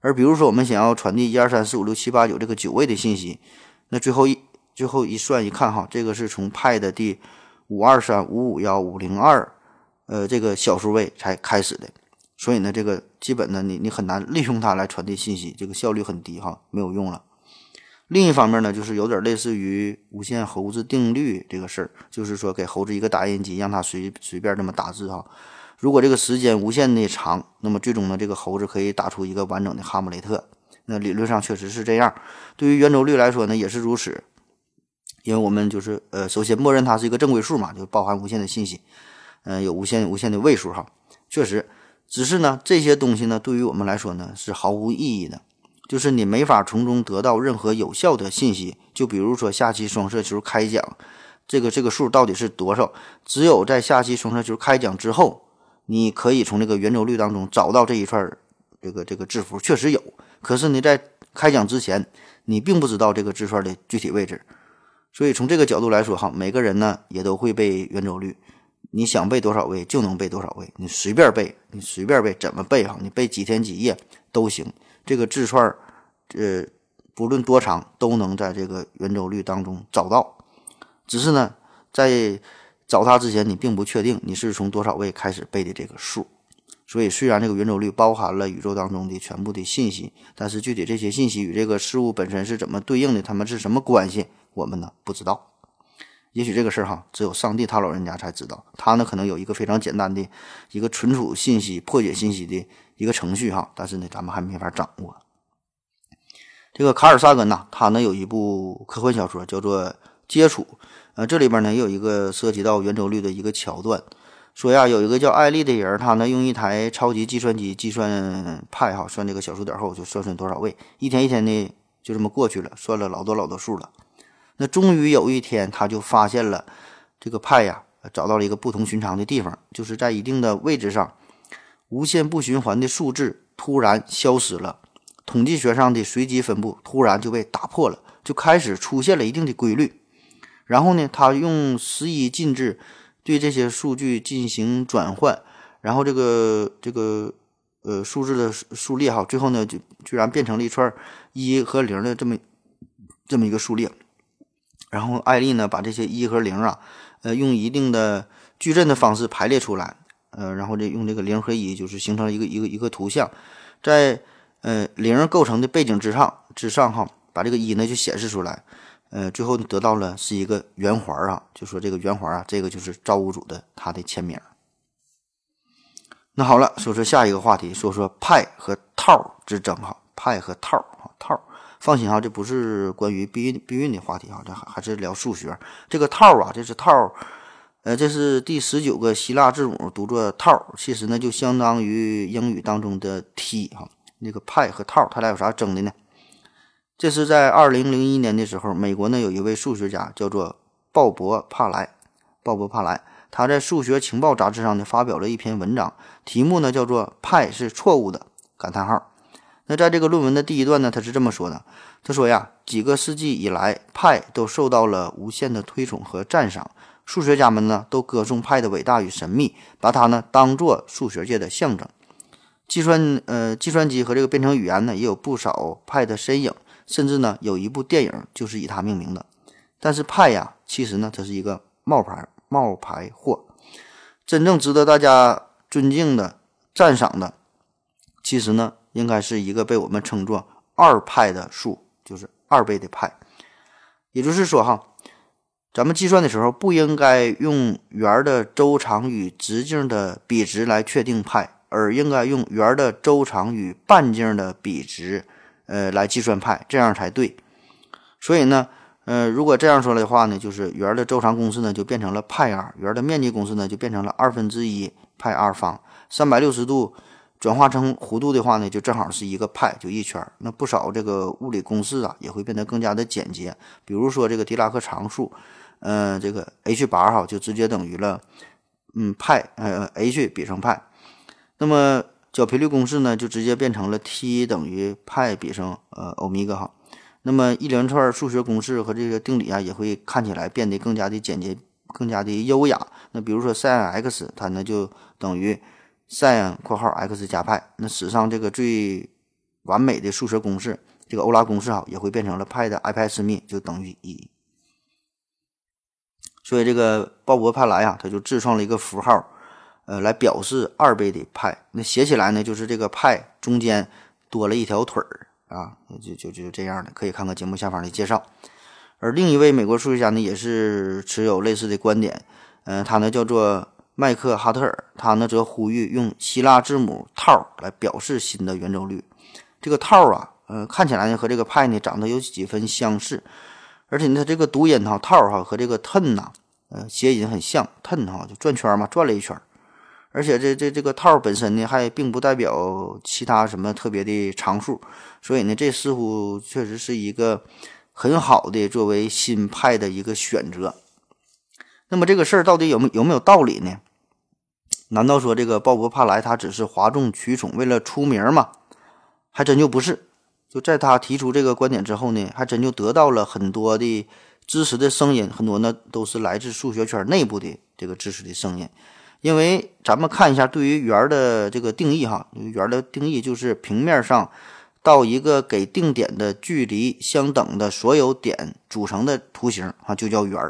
而比如说，我们想要传递一二三四五六七八九这个九位的信息，那最后一最后一算一看哈，这个是从派的第五二三五五幺五零二，呃，这个小数位才开始的，所以呢，这个基本呢，你你很难利用它来传递信息，这个效率很低哈，没有用了。另一方面呢，就是有点类似于无限猴子定律这个事儿，就是说给猴子一个打印机，让它随随便这么打字哈。如果这个时间无限的长，那么最终呢，这个猴子可以打出一个完整的哈姆雷特。那理论上确实是这样。对于圆周率来说呢，也是如此。因为我们就是呃，首先默认它是一个正规数嘛，就包含无限的信息，嗯，有无限无限的位数哈。确实，只是呢，这些东西呢，对于我们来说呢，是毫无意义的，就是你没法从中得到任何有效的信息。就比如说下期双色球开奖，这个这个数到底是多少？只有在下期双色球开奖之后，你可以从这个圆周率当中找到这一串这个这个字符，确实有。可是你在开奖之前，你并不知道这个字串的具体位置。所以从这个角度来说，哈，每个人呢也都会背圆周率。你想背多少位就能背多少位，你随便背，你随便背，怎么背哈？你背几天几夜都行。这个字串，呃，不论多长，都能在这个圆周率当中找到。只是呢，在找它之前，你并不确定你是从多少位开始背的这个数。所以，虽然这个圆周率包含了宇宙当中的全部的信息，但是具体这些信息与这个事物本身是怎么对应的，它们是什么关系，我们呢不知道。也许这个事儿哈，只有上帝他老人家才知道。他呢，可能有一个非常简单的一个存储信息、破解信息的一个程序哈，但是呢，咱们还没法掌握。这个卡尔萨根呐，他呢有一部科幻小说叫做《接触》，呃，这里边呢也有一个涉及到圆周率的一个桥段，说呀，有一个叫艾丽的人，他呢用一台超级计算机计算派哈，算这个小数点后就算算多少位，一天一天的就这么过去了，算了老多老多数了。那终于有一天，他就发现了这个派呀，找到了一个不同寻常的地方，就是在一定的位置上，无限不循环的数字突然消失了，统计学上的随机分布突然就被打破了，就开始出现了一定的规律。然后呢，他用十一进制对这些数据进行转换，然后这个这个呃数字的数列哈，最后呢就居然变成了一串一和零的这么这么一个数列。然后艾丽呢，把这些一和零啊，呃，用一定的矩阵的方式排列出来，呃，然后这用这个零和一，就是形成一个一个一个图像，在呃零构成的背景之上之上哈，把这个一呢就显示出来，呃，最后得到了是一个圆环啊，就说这个圆环啊，这个就是造物主的他的签名。那好了，说说下一个话题，说说派和套之争哈，派和套哈套。放心哈，这不是关于避孕避孕的话题哈，这还还是聊数学。这个套啊，这是套，呃，这是第十九个希腊字母，读作套，其实呢就相当于英语当中的 T 哈。那个派和套，他俩有啥争的呢？这是在二零零一年的时候，美国呢有一位数学家叫做鲍勃帕莱，鲍勃帕莱，他在数学情报杂志上呢发表了一篇文章，题目呢叫做派是错误的感叹号。那在这个论文的第一段呢，他是这么说的：“他说呀，几个世纪以来，派都受到了无限的推崇和赞赏。数学家们呢，都歌颂派的伟大与神秘，把它呢当做数学界的象征。计算呃，计算机和这个编程语言呢，也有不少派的身影，甚至呢，有一部电影就是以它命名的。但是派呀，其实呢，它是一个冒牌冒牌货。真正值得大家尊敬的、赞赏的，其实呢。”应该是一个被我们称作二派的数，就是二倍的派。也就是说，哈，咱们计算的时候不应该用圆的周长与直径的比值来确定派，而应该用圆的周长与半径的比值，呃，来计算派，这样才对。所以呢，呃，如果这样说的话呢，就是圆的周长公式呢就变成了派 r，圆的面积公式呢就变成了二分之一派 r 方，三百六十度。转化成弧度的话呢，就正好是一个派，就一圈。那不少这个物理公式啊，也会变得更加的简洁。比如说这个狄拉克常数，嗯，这个 h 八哈就直接等于了，嗯，派，呃，h 比上派。那么角频率公式呢，就直接变成了 T 等于派比上呃欧米伽哈。那么一连串数学公式和这个定理啊，也会看起来变得更加的简洁，更加的优雅。那比如说 sinx，它呢就等于。sin（ 括号 x 加派）那史上这个最完美的数学公式，这个欧拉公式哈，也会变成了派的 i 派次幂就等于一。所以这个鲍勃派莱啊，他就自创了一个符号，呃，来表示二倍的派。那写起来呢，就是这个派中间多了一条腿儿啊，就就就这样的。可以看看节目下方的介绍。而另一位美国数学家呢，也是持有类似的观点，嗯，他呢叫做。麦克哈特尔，他呢则呼吁用希腊字母套来表示新的圆周率。这个套啊，呃，看起来呢和这个派呢长得有几分相似，而且呢它这个读音哈套哈和这个 ten 呐，呃，谐音很像 ten 哈就转圈嘛，转了一圈。而且这这这个套本身呢，还并不代表其他什么特别的常数，所以呢，这似乎确实是一个很好的作为新派的一个选择。那么这个事儿到底有没有没有道理呢？难道说这个鲍勃·帕莱他只是哗众取宠，为了出名吗？还真就不是。就在他提出这个观点之后呢，还真就得到了很多的支持的声音，很多呢都是来自数学圈内部的这个支持的声音。因为咱们看一下对于圆的这个定义哈，圆的定义就是平面上到一个给定点的距离相等的所有点组成的图形啊，就叫圆。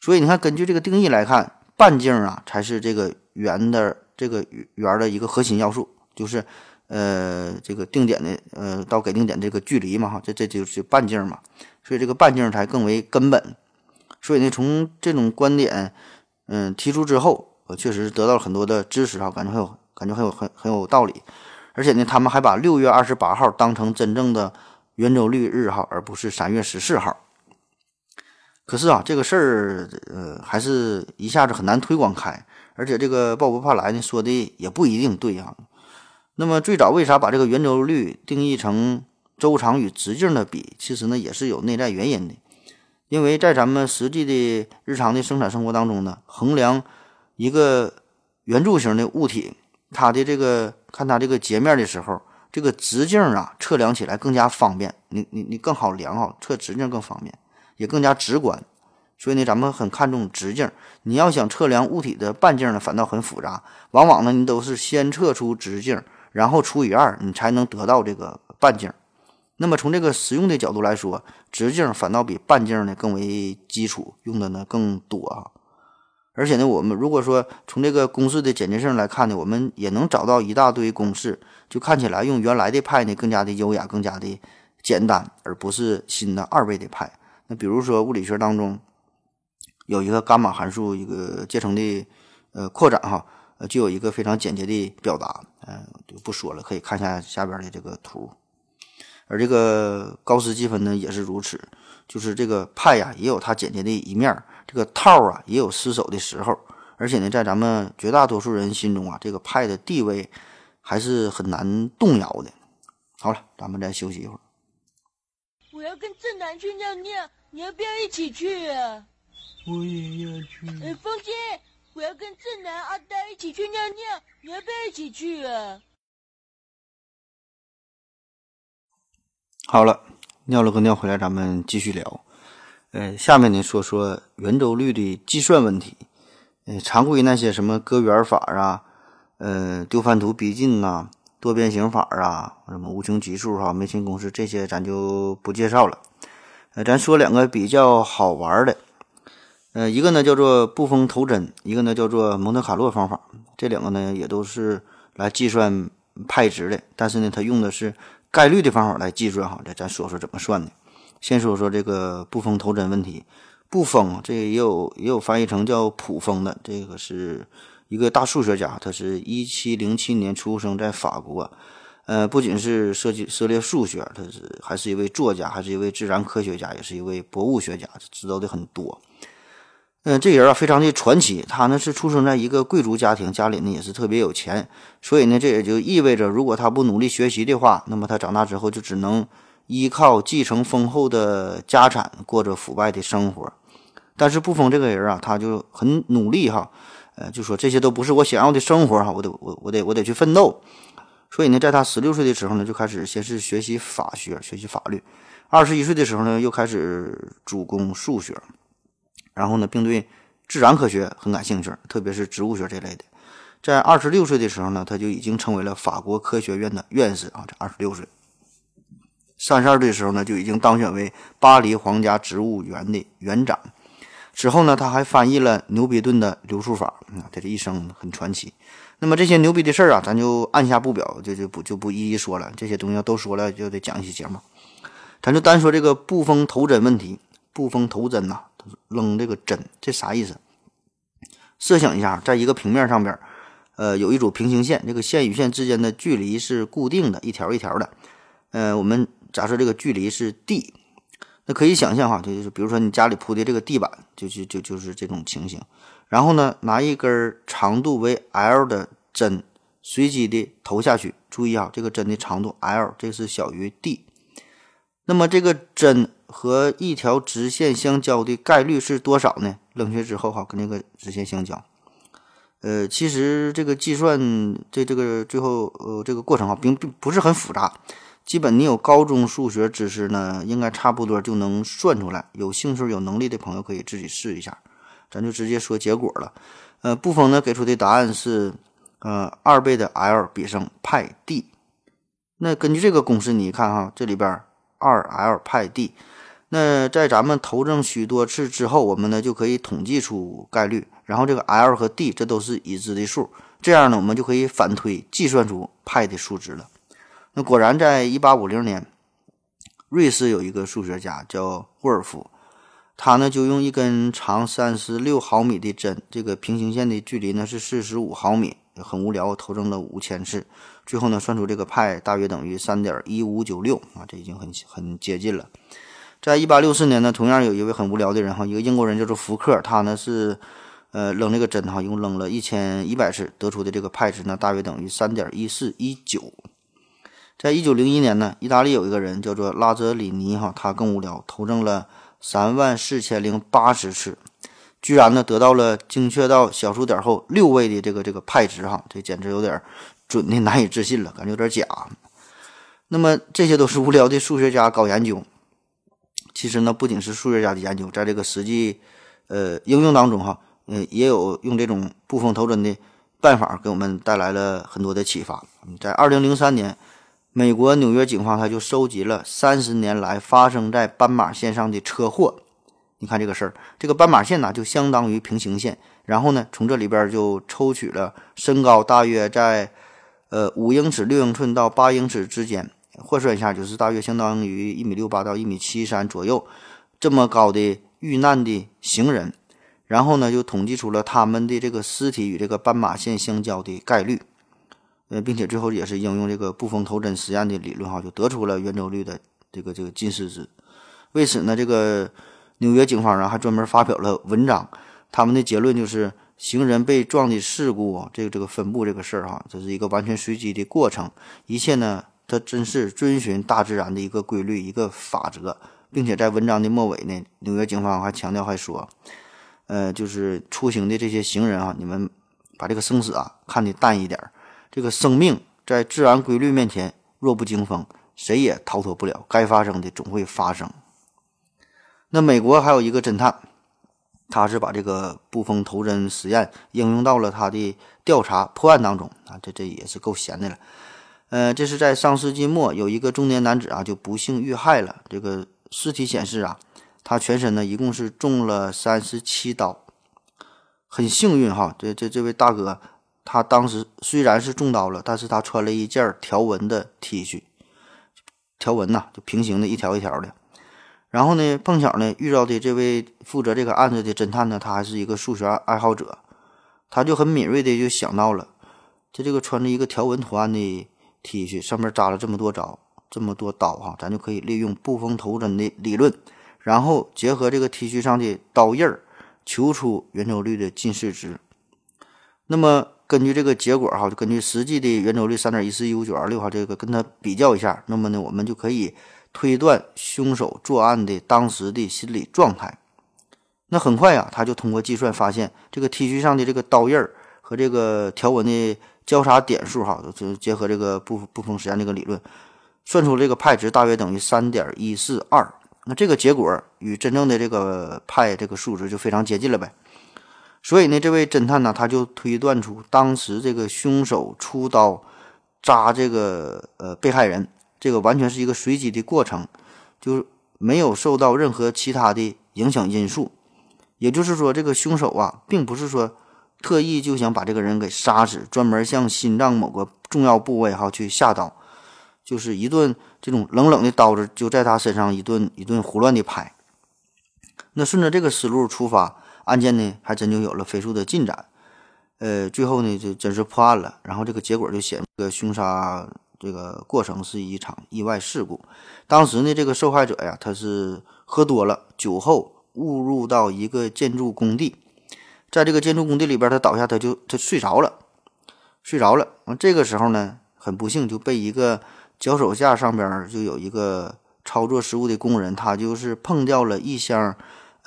所以你看，根据这个定义来看，半径啊才是这个圆的这个圆的一个核心要素，就是呃这个定点的呃到给定点这个距离嘛哈，这这就是半径嘛。所以这个半径才更为根本。所以呢，从这种观点嗯提出之后。我确实得到了很多的支持哈，感觉很有感觉很有很很有道理，而且呢，他们还把六月二十八号当成真正的圆周率日哈，而不是三月十四号。可是啊，这个事儿呃，还是一下子很难推广开，而且这个鲍勃·帕莱呢说的也不一定对啊。那么最早为啥把这个圆周率定义成周长与直径的比？其实呢，也是有内在原因的，因为在咱们实际的日常的生产生活当中呢，衡量一个圆柱形的物体，它的这个看它这个截面的时候，这个直径啊，测量起来更加方便。你你你更好量啊，测直径更方便，也更加直观。所以呢，咱们很看重直径。你要想测量物体的半径呢，反倒很复杂。往往呢，你都是先测出直径，然后除以二，你才能得到这个半径。那么从这个实用的角度来说，直径反倒比半径呢更为基础，用的呢更多啊。而且呢，我们如果说从这个公式的简洁性来看呢，我们也能找到一大堆公式，就看起来用原来的派呢更加的优雅，更加的简单，而不是新的二位的派。那比如说物理学当中有一个伽马函数一个阶乘的呃扩展哈，就有一个非常简洁的表达，嗯就不说了，可以看一下下边的这个图。而这个高斯积分呢也是如此，就是这个派呀也有它简洁的一面。这个套啊也有失手的时候，而且呢，在咱们绝大多数人心中啊，这个派的地位还是很难动摇的。好了，咱们再休息一会儿。我要跟正南去尿尿，你要不要一起去啊？我也要去。哎，风心，我要跟正南、阿呆一起去尿尿，你要不要一起去啊？好了，尿了个尿回来，咱们继续聊。呃，下面呢说说圆周率的计算问题。呃，常规那些什么割圆法啊，呃，丢番图逼近呐，多边形法啊，什么无穷级数哈，梅钦公式这些咱就不介绍了。呃，咱说两个比较好玩的。呃，一个呢叫做布封头针，一个呢叫做蒙特卡洛方法。这两个呢也都是来计算派值的，但是呢它用的是概率的方法来计算哈。这咱说说怎么算的。先说说这个布封头针问题，布封这也有也有翻译成叫普封的，这个是一个大数学家，他是一七零七年出生在法国，呃，不仅是涉及涉猎数学，他是还是一位作家，还是一位自然科学家，也是一位博物学家，知道的很多。嗯，这人啊非常的传奇，他呢是出生在一个贵族家庭，家里呢也是特别有钱，所以呢这也就意味着，如果他不努力学习的话，那么他长大之后就只能。依靠继承丰厚的家产，过着腐败的生活。但是布封这个人啊，他就很努力哈，呃，就说这些都不是我想要的生活哈，我得我我得我得去奋斗。所以呢，在他十六岁的时候呢，就开始先是学习法学，学习法律。二十一岁的时候呢，又开始主攻数学，然后呢，并对自然科学很感兴趣，特别是植物学这类的。在二十六岁的时候呢，他就已经成为了法国科学院的院士啊，这二十六岁。三十二岁的时候呢，就已经当选为巴黎皇家植物园的园长。之后呢，他还翻译了牛比顿的流数法。啊，他这一生很传奇。那么这些牛逼的事儿啊，咱就按下不表，就就不就不一一说了。这些东西都说了，就得讲一期节目。咱就单说这个布封头针问题。布封头针呐，扔这个针，这啥意思？设想一下，在一个平面上边，呃，有一组平行线，这个线与线之间的距离是固定的，一条一条的。呃，我们。假设这个距离是 d，那可以想象哈，就就是比如说你家里铺的这个地板，就就就就是这种情形。然后呢，拿一根长度为 L 的针，随机的投下去。注意啊，这个针的长度 L，这是小于 d。那么这个针和一条直线相交的概率是多少呢？冷却之后哈，跟这个直线相交。呃，其实这个计算这这个最后呃这个过程啊，并并不是很复杂。基本你有高中数学知识呢，应该差不多就能算出来。有兴趣、有能力的朋友可以自己试一下。咱就直接说结果了。呃，布冯呢给出的答案是，呃，二倍的 L 比上派 d。那根据这个公式，你看哈，这里边二 L 派 d。那在咱们投证许多次之后，我们呢就可以统计出概率。然后这个 L 和 d 这都是已知的数，这样呢我们就可以反推计算出派的数值了。那果然，在一八五零年，瑞士有一个数学家叫沃尔夫，他呢就用一根长三十六毫米的针，这个平行线的距离呢是四十五毫米，很无聊，投证了五千次，最后呢算出这个派大约等于三点一五九六啊，这已经很很接近了。在一八六四年呢，同样有一位很无聊的人哈，一个英国人叫做福克，他呢是呃扔这个针哈，一共扔了一千一百次，得出的这个派值呢大约等于三点一四一九。在一九零一年呢，意大利有一个人叫做拉泽里尼哈，他更无聊，投证了三万四千零八十次，居然呢得到了精确到小数点后六位的这个这个派值哈，这简直有点准的难以置信了，感觉有点假。那么这些都是无聊的数学家搞研究，其实呢不仅是数学家的研究，在这个实际呃应用当中哈，嗯也有用这种布风投针的办法给我们带来了很多的启发。在二零零三年。美国纽约警方他就收集了三十年来发生在斑马线上的车祸。你看这个事儿，这个斑马线呢就相当于平行线，然后呢从这里边就抽取了身高大约在呃五英尺六英寸到八英尺之间，换算一下就是大约相当于一米六八到一米七三左右这么高的遇难的行人，然后呢就统计出了他们的这个尸体与这个斑马线相交的概率。呃，并且最后也是应用这个布风头针实验的理论哈，就得出了圆周率的这个这个近似值。为此呢，这个纽约警方啊还专门发表了文章，他们的结论就是行人被撞的事故这个这个分布这个事儿哈，这是一个完全随机的过程，一切呢它真是遵循大自然的一个规律一个法则，并且在文章的末尾呢，纽约警方还强调还说，呃，就是出行的这些行人啊，你们把这个生死啊看得淡一点儿。这个生命在自然规律面前弱不禁风，谁也逃脱不了，该发生的总会发生。那美国还有一个侦探，他是把这个布风头针实验应用到了他的调查破案当中啊，这这也是够闲的了。呃，这是在上世纪末，有一个中年男子啊，就不幸遇害了。这个尸体显示啊，他全身呢一共是中了三十七刀，很幸运哈，这这这位大哥。他当时虽然是中刀了，但是他穿了一件条纹的 T 恤，条纹呐就平行的一条一条的。然后呢，碰巧呢遇到的这位负责这个案子的侦探呢，他还是一个数学爱好者，他就很敏锐的就想到了，这这个穿着一个条纹图案的 T 恤上面扎了这么多招，这么多刀哈，咱就可以利用布风头针的理论，然后结合这个 T 恤上的刀印儿，求出圆周率的近似值。那么根据这个结果哈，就根据实际的圆周率三点一四一五九二六哈，这个跟它比较一下，那么呢，我们就可以推断凶手作案的当时的心理状态。那很快呀，他就通过计算发现，这个 T 恤上的这个刀印儿和这个条纹的交叉点数哈，就结合这个布布风实验这个理论，算出这个派值大约等于三点一四二。那这个结果与真正的这个派这个数值就非常接近了呗。所以呢，这位侦探呢，他就推断出当时这个凶手出刀扎这个呃被害人，这个完全是一个随机的过程，就没有受到任何其他的影响因素。也就是说，这个凶手啊，并不是说特意就想把这个人给杀死，专门向心脏某个重要部位哈去下刀，就是一顿这种冷冷的刀子就在他身上一顿一顿胡乱的拍。那顺着这个思路出发。案件呢，还真就有了飞速的进展，呃，最后呢，就真是破案了。然后这个结果就显，这个凶杀这个过程是一场意外事故。当时呢，这个受害者呀，他是喝多了，酒后误入到一个建筑工地，在这个建筑工地里边，他倒下，他就他睡着了，睡着了。完这个时候呢，很不幸就被一个脚手架上边就有一个操作失误的工人，他就是碰掉了一箱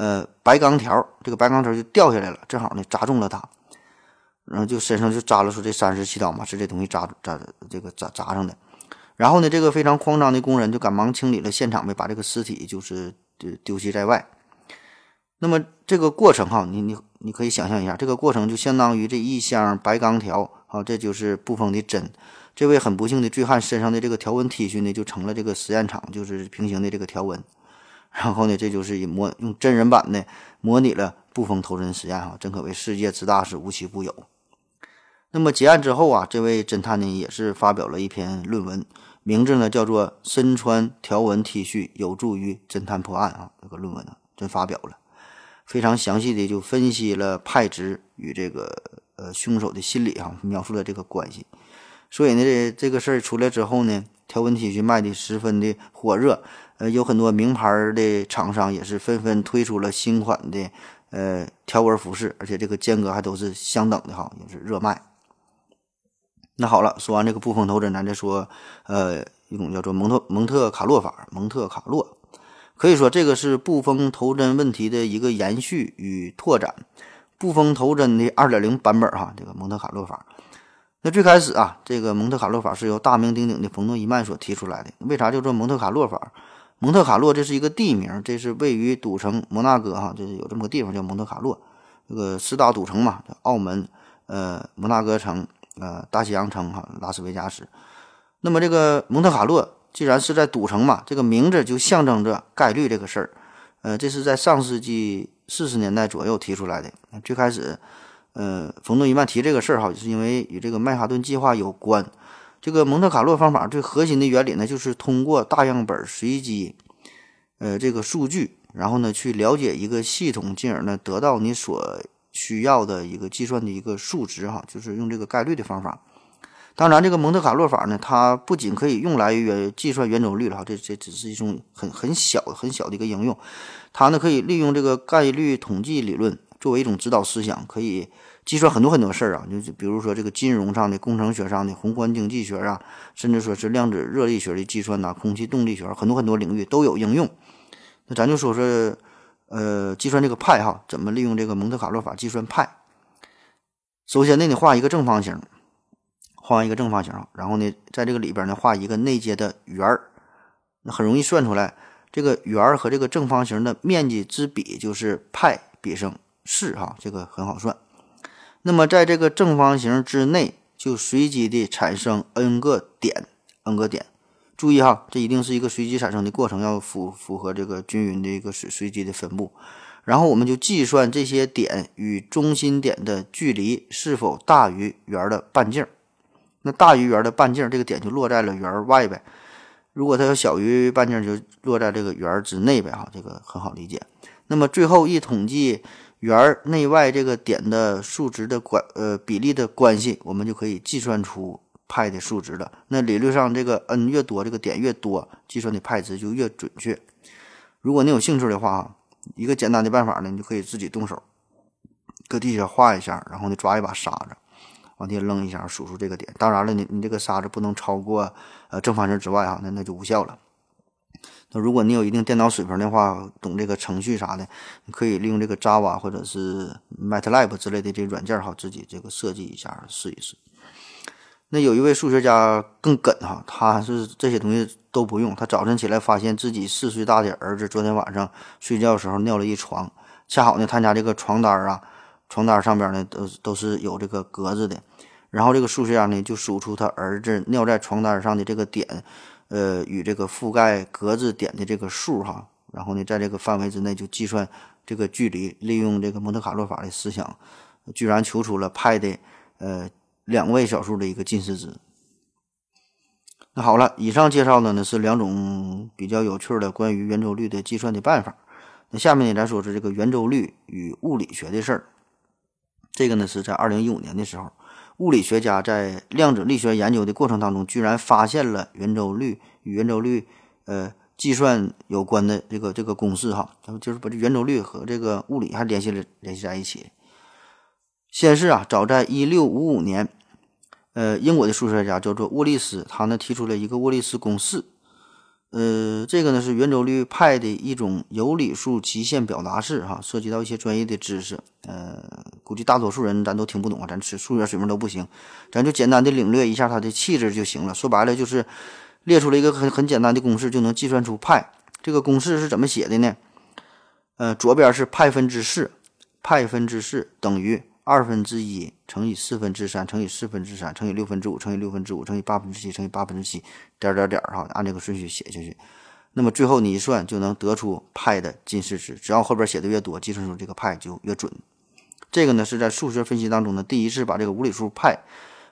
呃白钢条，这个白钢条就掉下来了，正好呢砸中了他，然后就身上就扎了出这三十七刀嘛，是这东西扎扎这个扎扎上的。然后呢，这个非常慌张的工人就赶忙清理了现场呗，把这个尸体就是丢弃在外。那么这个过程哈，你你你可以想象一下，这个过程就相当于这一箱白钢条啊，这就是布封的针。这位很不幸的醉汉身上的这个条纹 T 恤呢，就成了这个实验场，就是平行的这个条纹。然后呢，这就是以模用真人版的模拟了布封头针实验哈，真可谓世界之大是无奇不有。那么结案之后啊，这位侦探呢也是发表了一篇论文，名字呢叫做《身穿条纹 T 恤有助于侦探破案》啊，这个论文呢真发表了。非常详细的就分析了派值与这个呃凶手的心理哈，描述了这个关系。所以呢，这这个事儿出来之后呢，条纹 T 恤卖的十分的火热，呃，有很多名牌的厂商也是纷纷推出了新款的呃条纹服饰，而且这个间隔还都是相等的哈，也是热卖。那好了，说完这个布封头针，咱再说呃一种叫做蒙特蒙特卡洛法，蒙特卡洛。可以说，这个是布封头针问题的一个延续与拓展，布封头针的二点零版本哈。这个蒙特卡洛法，那最开始啊，这个蒙特卡洛法是由大名鼎鼎的冯诺依曼所提出来的。为啥叫做蒙特卡洛法？蒙特卡洛这是一个地名，这是位于赌城摩纳哥哈，就是有这么个地方叫蒙特卡洛。这个四大赌城嘛，澳门、呃摩纳哥城、呃大西洋城哈、拉斯维加斯。那么这个蒙特卡洛。既然是在赌城嘛，这个名字就象征着概率这个事儿。呃，这是在上世纪四十年代左右提出来的。最开始，呃，冯诺依曼提这个事儿哈，是因为与这个曼哈顿计划有关。这个蒙特卡洛方法最核心的原理呢，就是通过大样本随机，呃，这个数据，然后呢去了解一个系统，进而呢得到你所需要的一个计算的一个数值哈，就是用这个概率的方法。当然，这个蒙特卡洛法呢，它不仅可以用来圆计算圆周率了哈，这这只是一种很很小很小的一个应用。它呢可以利用这个概率统计理论作为一种指导思想，可以计算很多很多事儿啊，就比如说这个金融上的、工程学上的、宏观经济学啊，甚至说是量子热力学的计算呐、空气动力学，很多很多领域都有应用。那咱就说说，呃，计算这个派哈，怎么利用这个蒙特卡洛法计算派？首先呢，你画一个正方形。画完一个正方形，然后呢，在这个里边呢画一个内接的圆儿，那很容易算出来，这个圆儿和这个正方形的面积之比就是派比上四哈，这个很好算。那么在这个正方形之内，就随机的产生 n 个点，n 个点。注意哈，这一定是一个随机产生的过程，要符符合这个均匀的一个随随机的分布。然后我们就计算这些点与中心点的距离是否大于圆的半径。那大于圆的半径，这个点就落在了圆外呗。如果它要小于半径，就落在这个圆之内呗。哈，这个很好理解。那么最后一统计圆内外这个点的数值的关呃比例的关系，我们就可以计算出派的数值了。那理论上，这个 n 越多，这个点越多，计算的派值就越准确。如果你有兴趣的话，一个简单的办法呢，你就可以自己动手，搁地下画一下，然后呢抓一把沙子。往地下扔一下，数数这个点。当然了，你你这个沙子不能超过呃正方形之外啊，那那就无效了。那如果你有一定电脑水平的话，懂这个程序啥的，你可以利用这个 Java 或者是 MATLAB 之类的这软件哈，自己这个设计一下试一试。那有一位数学家更梗哈，他是这些东西都不用，他早晨起来发现自己四岁大的儿子昨天晚上睡觉的时候尿了一床，恰好呢他家这个床单啊，床单上边呢都都是有这个格子的。然后这个数学家呢，就数出他儿子尿在床单上的这个点，呃，与这个覆盖格子点的这个数哈。然后呢，在这个范围之内就计算这个距离，利用这个蒙特卡洛法的思想，居然求出了派的呃两位小数的一个近似值。那好了，以上介绍的呢是两种比较有趣的关于圆周率的计算的办法。那下面呢，咱说是这个圆周率与物理学的事儿。这个呢是在二零一五年的时候。物理学家在量子力学研究的过程当中，居然发现了圆周率与圆周率呃计算有关的这个这个公式哈，然后就是把这圆周率和这个物理还联系了联系在一起。先是啊，早在一六五五年，呃，英国的数学家叫做沃利斯，他呢提出了一个沃利斯公式。呃，这个呢是圆周率派的一种有理数极限表达式，哈，涉及到一些专业的知识，呃，估计大多数人咱都听不懂啊，咱数学水平都不行，咱就简单的领略一下它的气质就行了。说白了就是列出了一个很很简单的公式，就能计算出派。这个公式是怎么写的呢？呃，左边是派分之四，派分之四等于二分之一乘以四分之三乘以四分之三乘以六分之五乘以六分之五乘以八分之七乘以八分之七。点点点哈，按这个顺序写下去，那么最后你一算就能得出派的近似值。只要后边写的越多，计算出这个派就越准。这个呢是在数学分析当中呢第一次把这个无理数派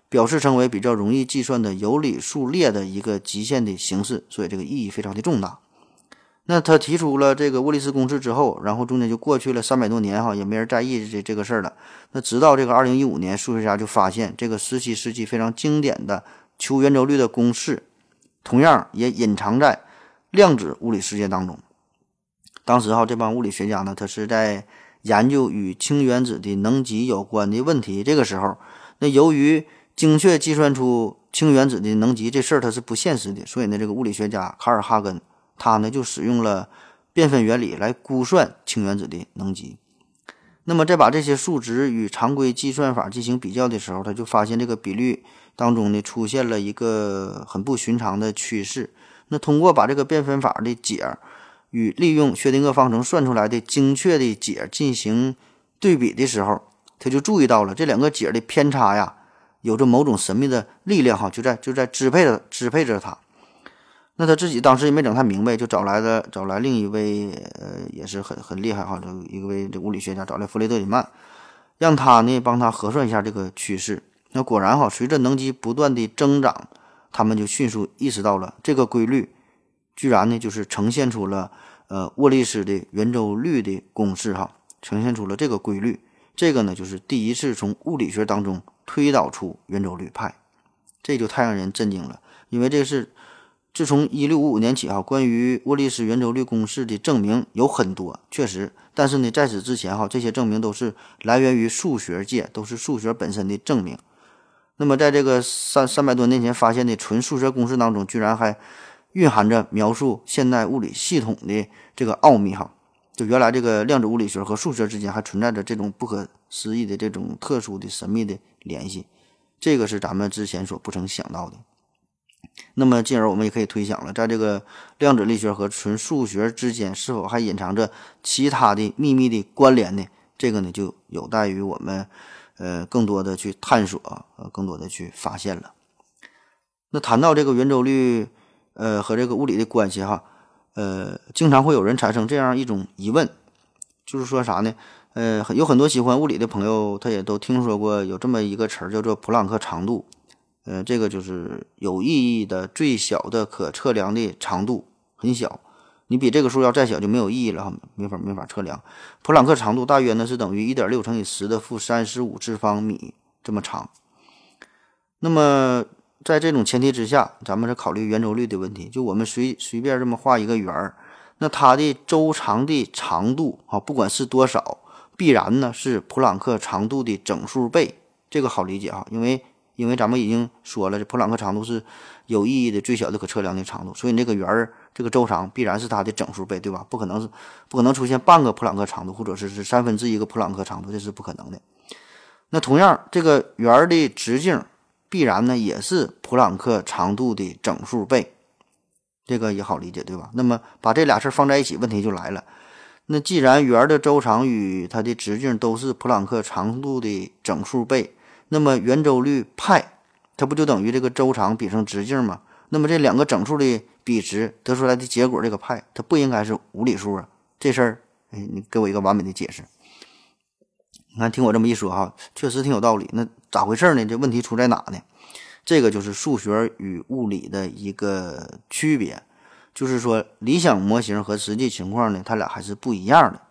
表示成为比较容易计算的有理数列的一个极限的形式，所以这个意义非常的重大。那他提出了这个沃利斯公式之后，然后中间就过去了三百多年哈，也没人在意这这个事儿了。那直到这个二零一五年，数学家就发现这个十七世纪非常经典的求圆周率的公式。同样也隐藏在量子物理世界当中。当时哈，这帮物理学家呢，他是在研究与氢原子的能级有关的问题。这个时候，那由于精确计算出氢原子的能级这事儿它是不现实的，所以呢，这个物理学家卡尔哈根他呢就使用了变分原理来估算氢原子的能级。那么，在把这些数值与常规计算法进行比较的时候，他就发现这个比率。当中呢，出现了一个很不寻常的趋势。那通过把这个变分法的解与利用薛定谔方程算出来的精确的解进行对比的时候，他就注意到了这两个解的偏差呀，有着某种神秘的力量哈，就在就在支配着支配着他。那他自己当时也没整太明白，就找来了找来另一位呃，也是很很厉害哈，这一位这物理学家，找来弗雷德里曼，让他呢帮他核算一下这个趋势。那果然哈，随着能级不断的增长，他们就迅速意识到了这个规律，居然呢就是呈现出了呃沃利斯的圆周率的公式哈，呈现出了这个规律。这个呢就是第一次从物理学当中推导出圆周率派，这就太让人震惊了。因为这是自从一六五五年起哈，关于沃利斯圆周率公式的证明有很多，确实，但是呢在此之前哈，这些证明都是来源于数学界，都是数学本身的证明。那么，在这个三三百多年前发现的纯数学公式当中，居然还蕴含着描述现代物理系统的这个奥秘哈！就原来这个量子物理学和数学之间还存在着这种不可思议的这种特殊的神秘的联系，这个是咱们之前所不曾想到的。那么，进而我们也可以推想了，在这个量子力学和纯数学之间，是否还隐藏着其他的秘密的关联呢？这个呢，就有待于我们。呃，更多的去探索，呃，更多的去发现了。那谈到这个圆周率，呃，和这个物理的关系哈，呃，经常会有人产生这样一种疑问，就是说啥呢？呃，有很多喜欢物理的朋友，他也都听说过有这么一个词儿，叫做普朗克长度。呃，这个就是有意义的最小的可测量的长度，很小。你比这个数要再小就没有意义了哈，没法没法测量。普朗克长度大约呢是等于一点六乘以十的负三十五次方米这么长。那么在这种前提之下，咱们是考虑圆周率的问题。就我们随随便这么画一个圆儿，那它的周长的长度啊，不管是多少，必然呢是普朗克长度的整数倍。这个好理解哈，因为因为咱们已经说了，这普朗克长度是有意义的最小的可测量的长度，所以这个圆儿。这个周长必然是它的整数倍，对吧？不可能是不可能出现半个普朗克长度，或者是是三分之一个普朗克长度，这是不可能的。那同样，这个圆儿的直径必然呢也是普朗克长度的整数倍，这个也好理解，对吧？那么把这俩事儿放在一起，问题就来了。那既然圆的周长与它的直径都是普朗克长度的整数倍，那么圆周率派它不就等于这个周长比上直径吗？那么这两个整数的比值得出来的结果，这个派它不应该是无理数啊？这事儿，哎，你给我一个完美的解释。你看，听我这么一说哈，确实挺有道理。那咋回事呢？这问题出在哪呢？这个就是数学与物理的一个区别，就是说理想模型和实际情况呢，它俩还是不一样的。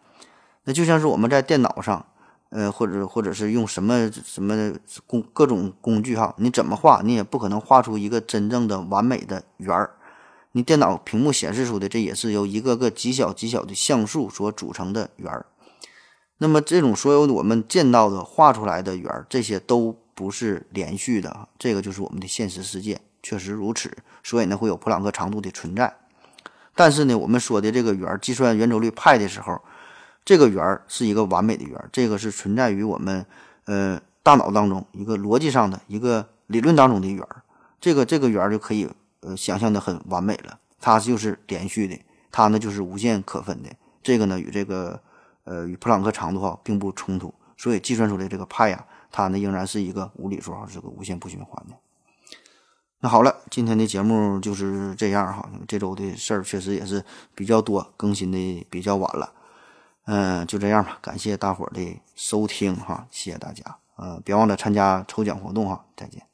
那就像是我们在电脑上。呃，或者或者是用什么什么工各种工具哈，你怎么画，你也不可能画出一个真正的完美的圆儿。你电脑屏幕显示出的，这也是由一个个极小极小的像素所组成的圆儿。那么这种所有我们见到的画出来的圆儿，这些都不是连续的，这个就是我们的现实世界，确实如此。所以呢，会有普朗克长度的存在。但是呢，我们说的这个圆儿计算圆周率派的时候，这个圆儿是一个完美的圆儿，这个是存在于我们呃大脑当中一个逻辑上的一个理论当中的圆儿。这个这个圆儿就可以呃想象的很完美了，它就是连续的，它呢就是无限可分的。这个呢与这个呃与普朗克长度哈并不冲突，所以计算出来这个派呀，它呢仍然是一个无理数哈，是个无限不循环的。那好了，今天的节目就是这样哈。这周的事儿确实也是比较多，更新的比较晚了。嗯，就这样吧，感谢大伙儿的收听哈，谢谢大家。呃，别忘了参加抽奖活动哈，再见。